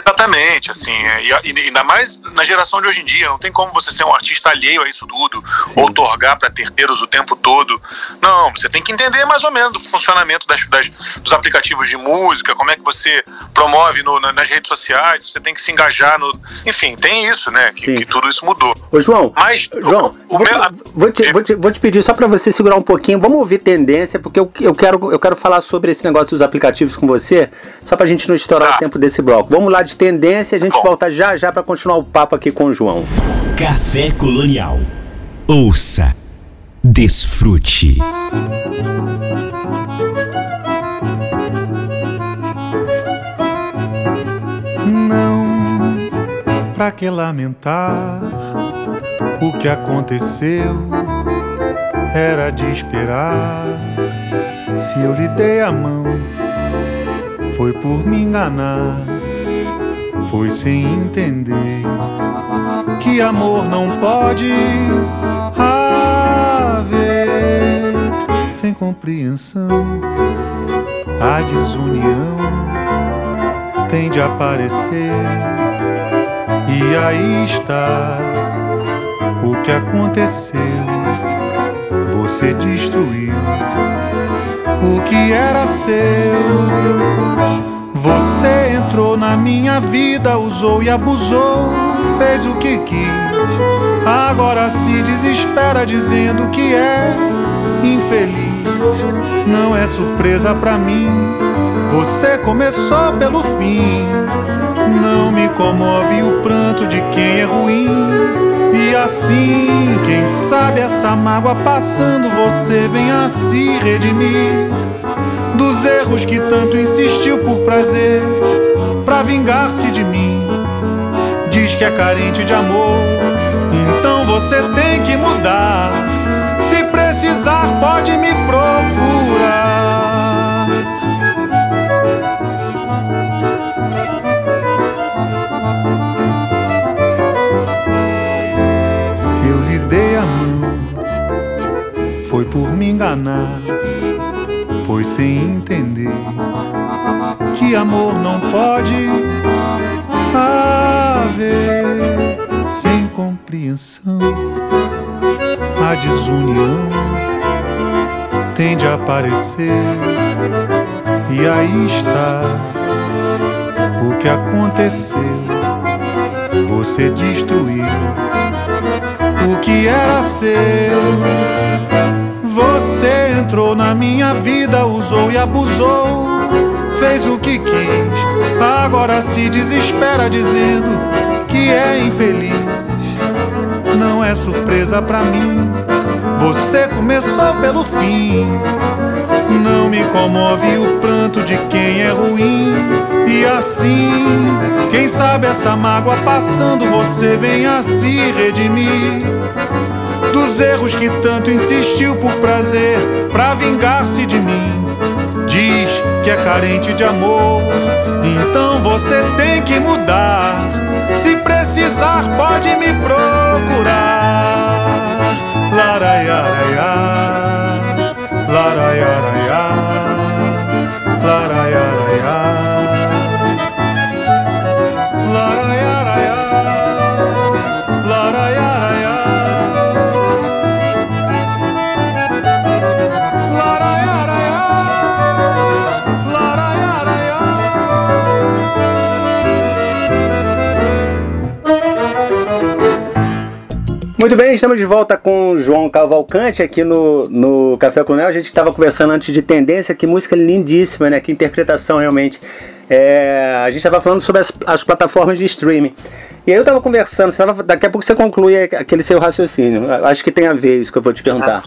Exatamente, assim, é, e, ainda mais na geração de hoje em dia, não tem como você ser um artista alheio a isso tudo, Sim. ou torgar para terceiros o tempo todo. Não, você tem que entender mais ou menos do funcionamento das, das dos aplicativos de música, como é que você promove no, nas redes sociais, você tem que se engajar no. Enfim, tem isso, né? Que, que tudo isso mudou. Ô, João, Mas, João, o, o vou, meu... vou, te, vou, te, vou te pedir só para você segurar um pouquinho, vamos ouvir tendência, porque eu, eu, quero, eu quero falar sobre esse negócio dos aplicativos com você, só pra gente não estourar tá. o tempo desse bloco. Vamos lá de tendência, a gente volta já já para continuar o papo aqui com o João. Café Colonial. Ouça Desfrute. Não, pra que lamentar o que aconteceu? Era de esperar. Se eu lhe dei a mão, foi por me enganar, foi sem entender que amor não pode sem compreensão, a desunião tende a aparecer. E aí está o que aconteceu. Você destruiu o que era seu. Você entrou na minha vida, usou e abusou, fez o que quis. Agora se desespera dizendo que é infeliz. Não é surpresa pra mim. Você começou pelo fim. Não me comove o pranto de quem é ruim. E assim, quem sabe essa mágoa passando, você venha se redimir dos erros que tanto insistiu por prazer, pra vingar-se de mim. Diz que é carente de amor, então você tem que mudar precisar, pode me procurar. Se eu lhe dei a mão, foi por me enganar, foi sem entender que amor não pode haver sem compreensão a desunião tende a aparecer. E aí está o que aconteceu. Você destruiu o que era seu. Você entrou na minha vida, usou e abusou, fez o que quis. Agora se desespera dizendo que é infeliz. Não é surpresa pra mim você começou pelo fim. Não me comove o pranto de quem é ruim. E assim, quem sabe essa mágoa passando, você venha se redimir dos erros que tanto insistiu por prazer, pra vingar-se de mim. Diz que é carente de amor, então você tem que mudar. Se precisar, pode me procurar. Laraiaraiá, laraiaraiá, Muito bem, estamos de volta com o João Cavalcante aqui no, no Café Colonel. A gente estava conversando antes de tendência, que música lindíssima, né? Que interpretação realmente. É, a gente estava falando sobre as, as, plataformas de streaming. E aí eu estava conversando, tava, daqui a pouco você conclui aquele seu raciocínio. Acho que tem a ver isso que eu vou te perguntar.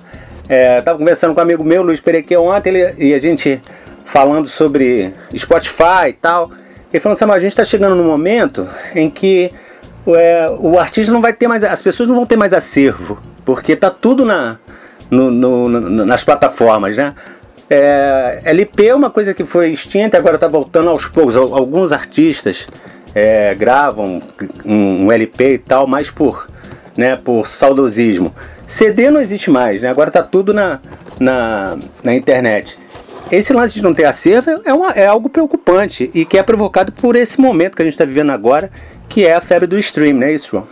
É, estava conversando com um amigo meu, Luiz Pereque, ontem, ele, e a gente falando sobre Spotify e tal. Ele falando assim, a gente está chegando num momento em que é, o artista não vai ter mais. As pessoas não vão ter mais acervo, porque tá tudo na, no, no, no, nas plataformas, né? É, LP é uma coisa que foi extinta agora está voltando aos poucos. Alguns artistas é, gravam um, um, LP e tal, mais por, né, por saudosismo. CD não existe mais, né? agora está tudo na, na, na internet. Esse lance de não ter acervo é, uma, é algo preocupante e que é provocado por esse momento que a gente está vivendo agora, que é a febre do stream, não é isso, João?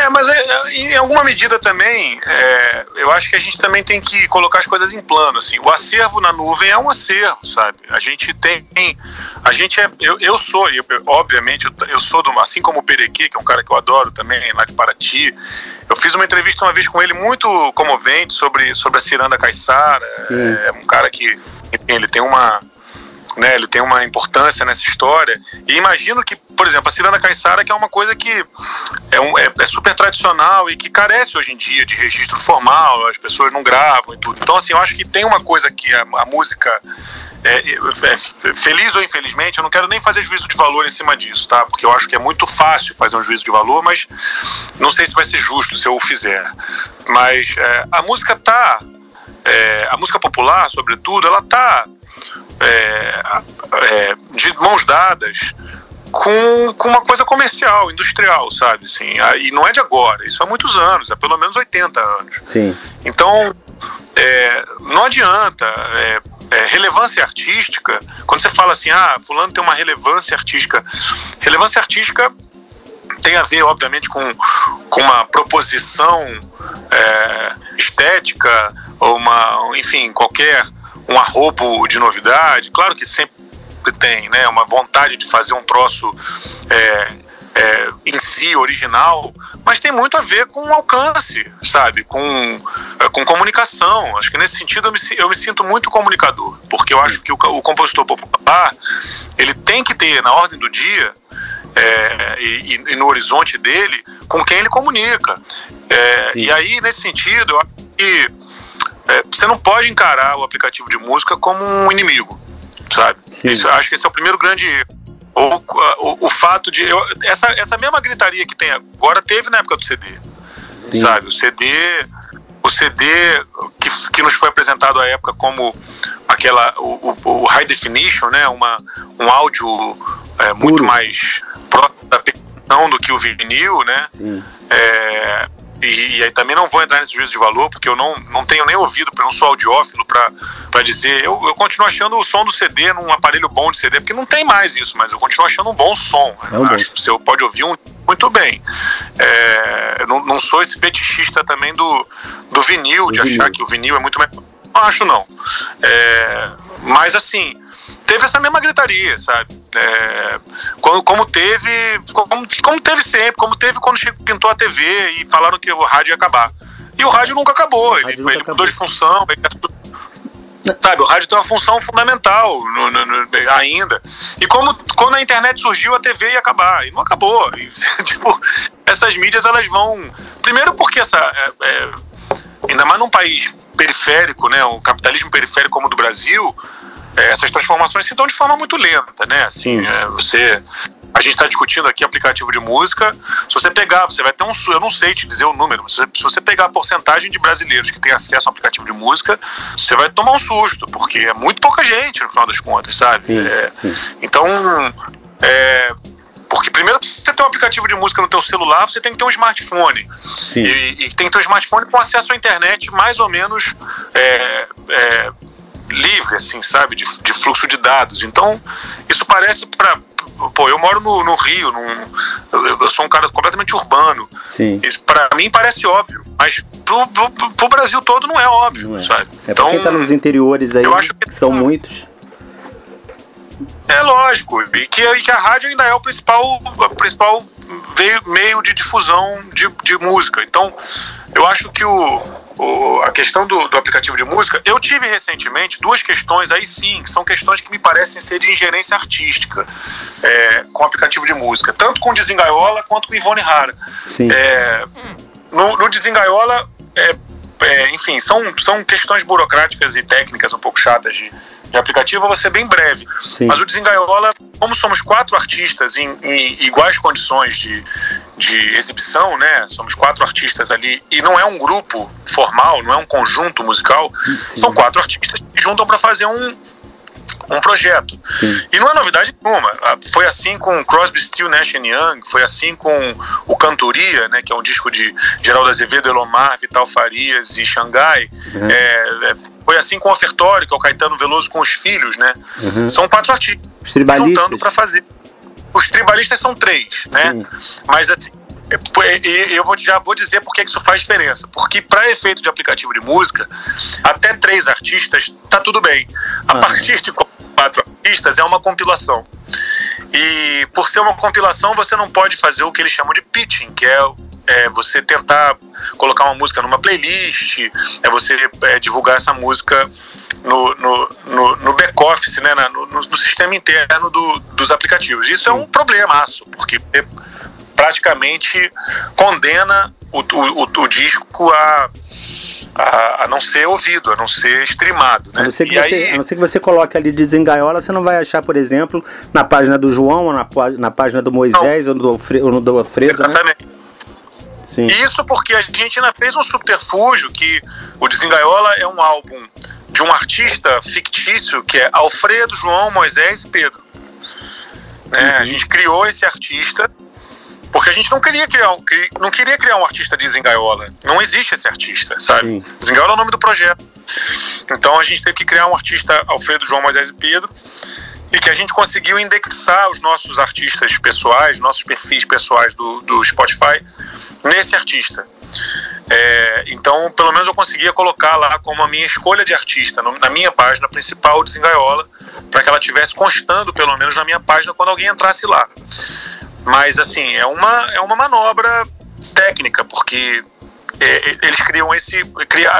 É, mas é, é, em alguma medida também, é, eu acho que a gente também tem que colocar as coisas em plano. Assim, o acervo na nuvem é um acervo, sabe? A gente tem, a gente é, eu, eu sou, eu, obviamente, eu, eu sou do, assim como o Perequê, que é um cara que eu adoro também, lá de Paraty. Eu fiz uma entrevista uma vez com ele muito comovente sobre, sobre a Ciranda Caissara. É um cara que, enfim, ele tem uma né? Ele tem uma importância nessa história. E imagino que, por exemplo, a Ciranda Caissara, que é uma coisa que é, um, é, é, super tradicional e que carece hoje em dia de registro formal, as pessoas não gravam e tudo. Então, assim, eu acho que tem uma coisa que a, a música. É, é, é, feliz ou infelizmente, eu não quero nem fazer juízo de valor em cima disso, tá? Porque eu acho que é muito fácil fazer um juízo de valor, mas não sei se vai ser justo se eu o fizer. Mas é, a música tá. a música popular, sobretudo, ela tá é, é, de mãos dadas com, com uma coisa comercial, industrial, sabe? Assim, e não é de agora, isso há muitos anos, há pelo menos 80 anos. Sim. Então, é, não adianta. É, é, relevância artística, quando você fala assim, ah, fulano tem uma relevância artística, relevância artística tem a ver, obviamente, com, com uma proposição é, estética, ou uma, enfim, qualquer um arrobo de novidade. Claro que sempre tem né, uma vontade de fazer um troço é, é, em si original, mas tem muito a ver com alcance, sabe? Com, é, com comunicação. Acho que nesse sentido eu me, eu me sinto muito comunicador, porque eu acho que o, o compositor popular ele tem que ter na ordem do dia é, e, e, no horizonte dele com quem ele comunica. É, e aí, nesse sentido, eu acho que é, você não pode encarar o aplicativo de música como um inimigo, sabe? Isso, acho que esse é o primeiro grande o, o, o fato de. Eu, essa, essa mesma gritaria que tem agora teve na época do CD. Sim. Sabe? O CD. O CD que, que nos foi apresentado à época como aquela. O, o, o high definition, né? Uma, um áudio é, muito mais próximo da perfeição do que o vinil, né? É, e, e, aí também não vou entrar nesse juízo de valor, porque eu não, não tenho nem ouvido, porque eu não sou audiófilo para dizer. Eu, eu continuo achando o som do CD num aparelho bom de CD, porque não tem mais isso, mas eu continuo achando um bom som. É um acho você pode ouvir um, muito bem. É, não, não sou esse fetichista também do, do vinil, o de vinil. achar que o vinil é muito mais. Não acho, não. É, mas assim teve essa mesma gritaria, sabe? É, como, como, teve, como, como, teve sempre, como teve quando pintou a TV e falaram que o rádio ia acabar. E o rádio nunca acabou, ele, nunca ele acabou. mudou de função, ele, sabe? O rádio tem uma função fundamental no, no, no, ainda. E como quando a internet surgiu, a TV ia acabar e não acabou. E, [laughs] tipo, essas mídias elas vão, primeiro porque essa é, é, ainda mais num país periférico, né, um capitalismo periférico como o do Brasil, é, essas transformações se dão de forma muito lenta, né? Assim, é, você a gente está discutindo aqui aplicativo de música. Se você pegar, você vai ter um. Eu não sei te dizer o número, mas se você pegar a porcentagem de brasileiros que têm acesso ao aplicativo de música, você vai tomar um susto, porque é muito pouca gente, no final das contas, sabe? Sim, é, sim. Então, é, porque primeiro você tem um aplicativo de música no teu celular, você tem que ter um smartphone. E, e, tem que ter um smartphone com acesso à internet mais ou menos é, é, livre, assim, sabe, de, de fluxo de dados. Então, isso parece para pô, eu moro no, no Rio, num, eu sou um cara completamente urbano. Para mim parece óbvio, mas pro, pro, pro, Brasil todo não é óbvio, não é. sabe? É então, quem tá nos interiores aí, eu acho que, são muitos. É lógico, e que, e que a rádio ainda é o principal, o principal meio de difusão de, de música. Então, eu acho que o, o, a questão do, do, aplicativo de música, eu tive recentemente duas questões aí sim, que são questões que me parecem ser de ingerência artística é, com o aplicativo de música, tanto com Desengaiola quanto com Ivone Rara. É, no, no Desengaiola, é, é, enfim, são, são questões burocráticas e técnicas um pouco chatas de, de aplicativo, eu vou ser bem breve. Sim. Mas o Desengaiola, como somos quatro artistas em, em, iguais condições de, de exibição, né? Somos quatro artistas ali, e não é um grupo formal, não é um conjunto musical, Sim. são quatro artistas que juntam para fazer um, um projeto. Sim. E não é novidade nenhuma. Ah, foi assim com Crosby, Still, Nash Young, foi assim com o Cantoria, né, que é um disco de Geraldo Azevedo, Elomar, Vital Farias e Xangai. Uhum. É, é, foi assim com o Ofertório, que é o Caetano Veloso com os filhos, né? Uhum. São quatro artistas juntando para fazer. Os tribalistas são três, né? Sim. Mas assim, é, eu vou, já vou dizer por que isso faz diferença. Porque para efeito de aplicativo de música, até três artistas tá tudo bem. A ah. partir de quatro artistas é uma compilação. E por ser uma compilação, você não pode fazer o que eles chamam de pitching, que é, é você tentar colocar uma música numa playlist, é você é, divulgar essa música no, no, no, no back-office, né, no, no, sistema interno do, dos aplicativos. Isso é um problemaço, porque praticamente condena o, o, o disco a a, a, não ser ouvido, a não ser streamado. Né? A, não ser que você, aí... a não ser que você coloque ali desengaiola, você não vai achar, por exemplo, na página do João, ou na, na página do Moisés, ou, do, ou no do Alfredo. Né? Exatamente. Né? Sim. Isso porque a gente ainda fez um subterfúgio que o Desengaiola é um álbum de um artista fictício que é Alfredo, João, Moisés e Pedro. Né? Uhum. A gente criou esse artista porque a gente não queria criar, não queria criar um artista de Zengaiola. Não existe esse artista, sabe? Sim. Zengaiola é o nome do projeto. Então a gente teve que criar um artista, Alfredo, João, Moisés e Pedro, e que a gente conseguiu indexar os nossos artistas pessoais, nossos perfis pessoais do, do Spotify, nesse artista. É, então, pelo menos eu conseguia colocar lá como a minha escolha de artista, no, na minha página principal de Zengaiola, para que ela tivesse constando, pelo menos, na minha página quando alguém entrasse lá. Mas, assim, é uma, é uma manobra técnica, porque é, eles criam esse,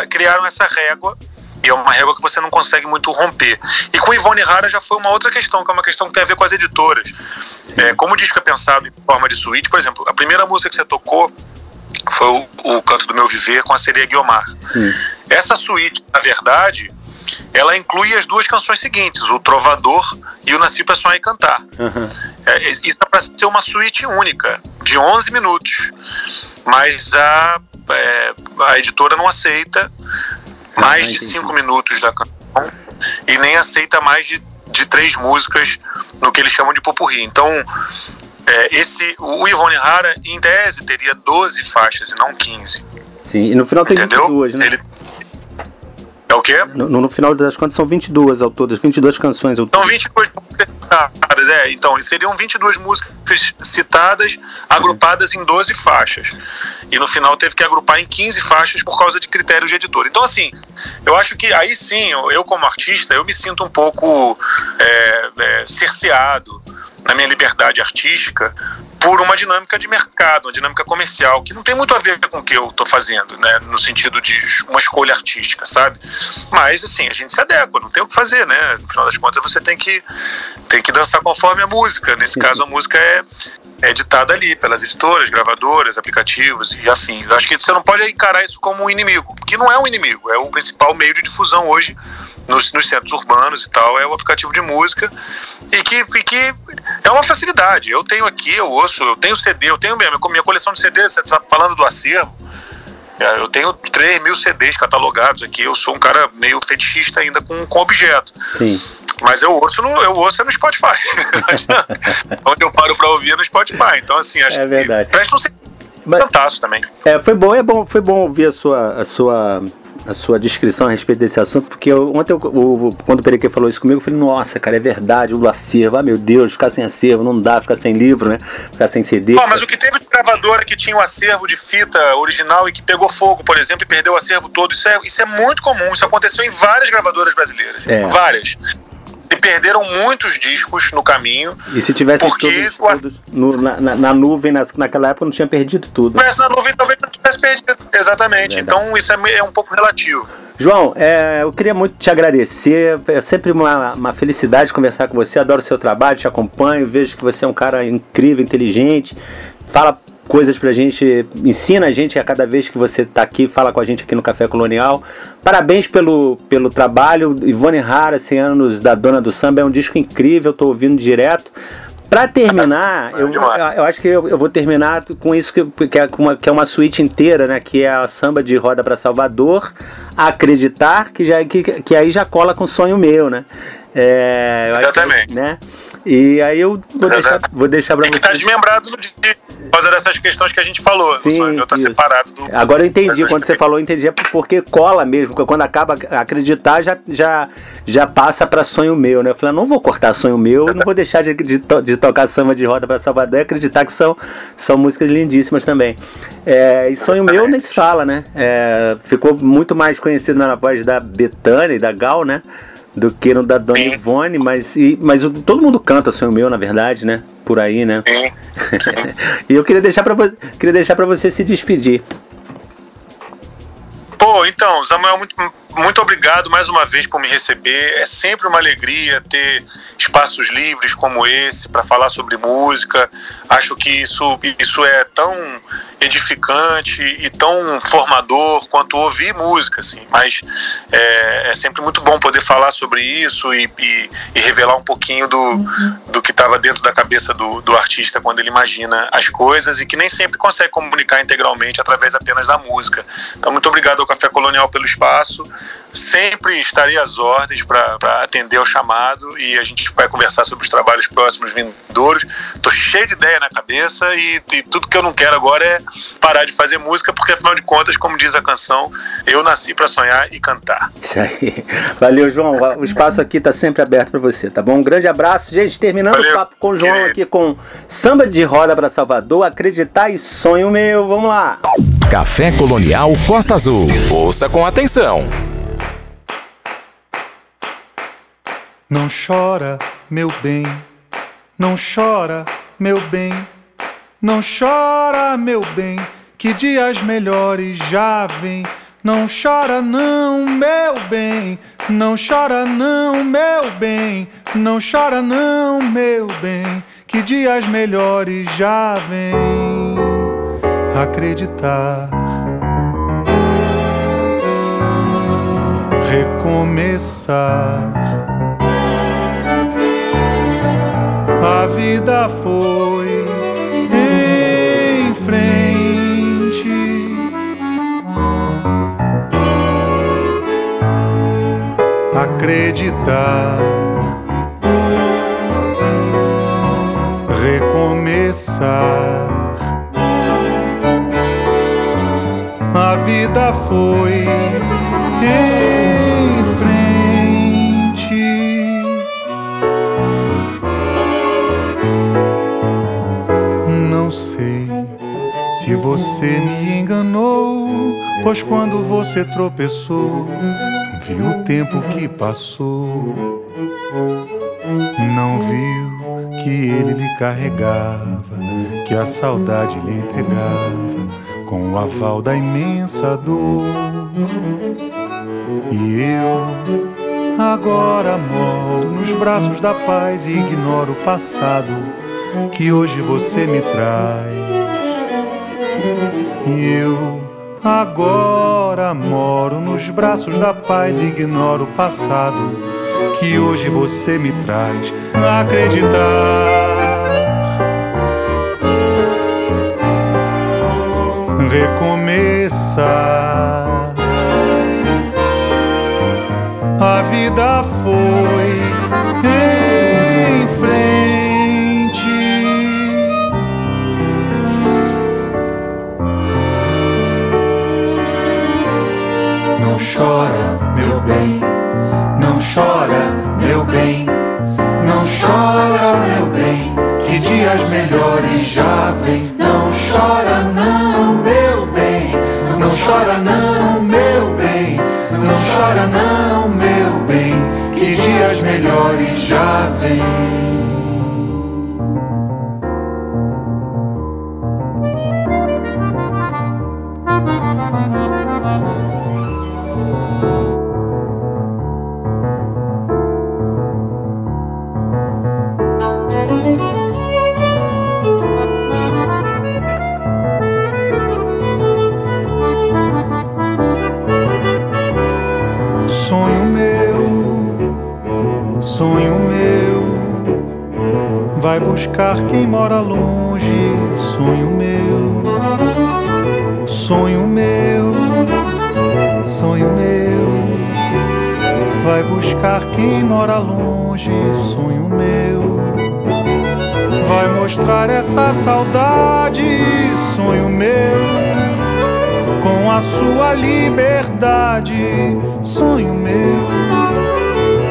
criaram essa régua e é uma régua que você não consegue muito romper. E com Ivone Rara já foi uma outra questão, que é uma questão que tem a ver com as editoras. É, como o disco é pensado em forma de suíte, por exemplo, a primeira música que você tocou foi o, o Canto do Meu Viver com a sereia Guiomar. Sim. Essa suíte, na verdade, ela inclui as duas canções seguintes, o Trovador e o Nasci para Sonhar e Cantar. Uhum. É, isso é para ser uma suíte única, de 11 minutos. Mas a, é, a editora não aceita mais de 5 minutos da canção e nem aceita mais de, de três músicas no que eles chamam de popurri. Então, é, esse, o Ivone Rara, em tese, teria 12 faixas e não 15. Sim, e no final tem Entendeu? 22, né? Ele, é o quê? No, no, final das contas são 22 ao todo, 22 canções ao todo. São 22 músicas citadas, é. Então, seriam 22 músicas citadas, agrupadas em 12 faixas. E no final teve que agrupar em 15 faixas por causa de critérios de editor. Então, assim, eu acho que aí sim, eu como artista, eu me sinto um pouco é, é, cerceado na minha liberdade artística por uma dinâmica de mercado, uma dinâmica comercial, que não tem muito a ver com o que eu estou fazendo, né, no sentido de uma escolha artística, sabe? Mas, assim, a gente se adequa, não tem o que fazer, né? No final das contas, você tem que, tem que dançar conforme a música. Nesse caso, a música é, é editada ali pelas editoras, gravadoras, aplicativos e assim. Eu acho que você não pode encarar isso como um inimigo, que não é um inimigo, é o principal meio de difusão hoje nos, nos, centros urbanos e tal, é o aplicativo de música e que, e que é uma facilidade. Eu tenho aqui, eu ouço, eu tenho CD, eu tenho minha, minha coleção de CDs, você está falando do acervo. É, eu tenho 3 mil CDs catalogados aqui, eu sou um cara meio fetichista ainda com, com objeto. Sim. Mas eu ouço no, eu ouço no Spotify. [laughs] Onde eu paro para ouvir é no Spotify. Então, assim, acho é verdade. que presta um fantástico também. É, foi bom, é bom, foi bom ouvir a sua, a sua a sua descrição a respeito desse assunto, porque eu, ontem, eu, o, quando o Perequê falou isso comigo, eu falei, nossa, cara, é verdade, o acervo, ah, meu Deus, ficar sem acervo, não dá, ficar sem livro, né? Ficar sem CD. Bom, mas o que teve de gravadora que tinha um acervo de fita original e que pegou fogo, por exemplo, e perdeu o acervo todo, isso é, isso é muito comum, isso aconteceu em várias gravadoras brasileiras. É. Várias e perderam muitos discos no caminho. E se tivesse porque todos, todos no, na, na, nuvem, naquela época, não tinha perdido tudo. Se tivesse na nuvem, talvez não tivesse perdido. Exatamente. É então, isso é, é, um pouco relativo. João, é, eu queria muito te agradecer. É sempre uma, uma felicidade conversar com você. Adoro o seu trabalho, te acompanho. Vejo que você é um cara incrível, inteligente. Fala coisas pra gente, ensina a gente a cada vez que você tá aqui, fala com a gente aqui no Café Colonial. Parabéns pelo, pelo trabalho. Ivone Rara, 100 anos da Dona do Samba, é um disco incrível, tô ouvindo direto. Para terminar, [laughs] eu, eu, acho que eu, eu, vou terminar com isso que, que, é uma, que é uma suíte inteira, né? Que é a samba de roda para Salvador, acreditar que já que, que aí já cola com sonho meu, né? É, Exatamente. Que, né? E aí eu vou deixar, vou deixar pra você. Tá desmembrado no dia por causa dessas questões que a gente falou. Sim, o sonho tá separado do. Agora eu entendi. Quando você falou, eu entendi. É porque cola mesmo. Quando acaba acreditar, já, já, já passa para sonho meu, né? Eu falei, ah, não vou cortar sonho meu, não vou deixar de, de, de tocar samba de roda para Salvador e acreditar que são, são músicas lindíssimas também. É, e sonho meu nem se fala, né? É, ficou muito mais conhecido na voz da Betânia e da Gal, né? Do que no da Dona Sim. Ivone, mas, e, mas todo mundo canta Sonho Meu, na verdade, né? por aí, né? Sim. [laughs] sim. e eu queria deixar para queria deixar para você se despedir. Pô, então, Samuel, muito, muito obrigado mais uma vez por me receber. É sempre uma alegria ter espaços livres como esse para falar sobre música. Acho que isso, isso é tão edificante e tão formador quanto ouvir música, assim. Mas é, é sempre muito bom poder falar sobre isso e, e, e revelar um pouquinho do, do que estava dentro da cabeça do, do artista quando ele imagina as coisas e que nem sempre consegue comunicar integralmente através apenas da música. Então, muito obrigado ao Café Colonial pelo espaço sempre estarei às ordens para atender ao chamado e a gente vai conversar sobre os trabalhos próximos vindouros. Tô cheio de ideia na cabeça e, e, tudo que eu não quero agora é parar de fazer música, porque afinal de contas, como diz a canção, eu nasci para sonhar e cantar. Isso aí. Valeu, João. O espaço aqui tá sempre aberto para você, tá bom? Um grande abraço. Gente, terminando Valeu, o papo com o João aqui com Samba de Roda para Salvador, Acreditar e Sonho Meu. Vamos lá. Café Colonial Costa Azul. Ouça com atenção. Não chora, meu bem, não chora, meu bem, não chora, meu bem, que dias melhores já vêm. Não chora não, meu bem, não chora não, meu bem, não chora não, meu bem, que dias melhores já vêm. Acreditar, recomeçar vida foi em frente. Acreditar, recomeçar. A vida foi Se você me enganou, pois quando você tropeçou, viu o tempo que passou. Não viu que ele lhe carregava, que a saudade lhe entregava, com o aval da imensa dor. E eu agora moro nos braços da paz e ignoro o passado que hoje você me traz. E eu agora moro nos braços da paz e ignoro o passado que hoje você me traz acreditar. Recomeçar. A vida foi chora, meu bem, não chora, meu bem, não chora, meu bem, que dias melhores já vem. Não chora, não, meu bem, não chora, não, meu bem, não chora, não, meu bem, que dias melhores já vem. Buscar quem mora longe. Sonho meu, sonho meu, sonho meu. Vai buscar quem mora longe. Sonho meu, vai mostrar essa saudade. Sonho meu, com a sua liberdade. Sonho meu.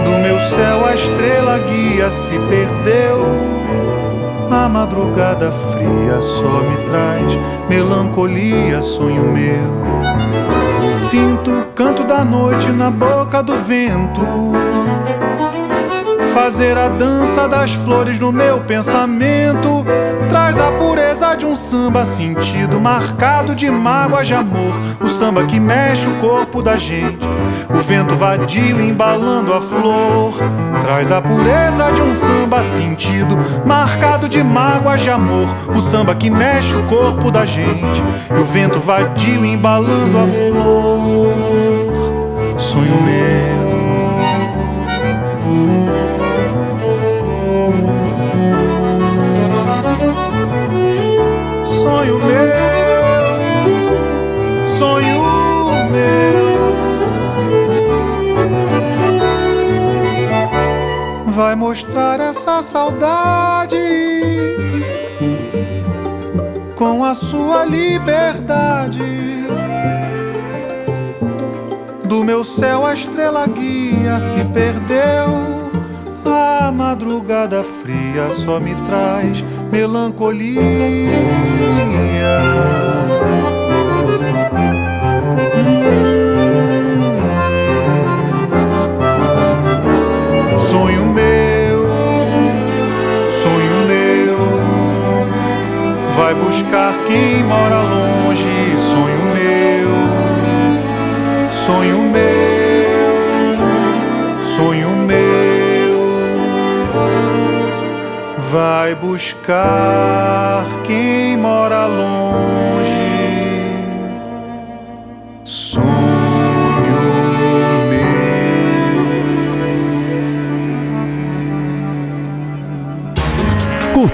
Do meu céu a estrela guia se perdeu a madrugada fria só me traz melancolia, sonho meu. Sinto o canto da noite na boca do vento. Fazer a dança das flores no meu pensamento. Traz a pureza de um samba sentido, marcado de mágoa de amor. O samba que mexe o corpo da gente, o vento vadio embalando a flor. Traz a pureza de um samba sentido, marcado de mágoa de amor. O samba que mexe o corpo da gente, o vento vadio embalando a flor. Sonho meu Vai mostrar essa saudade com a sua liberdade. Do meu céu a estrela guia se perdeu. A madrugada fria só me traz melancolia. Quem mora longe. Sonho meu, sonho meu, sonho vai buscar quem mora longe.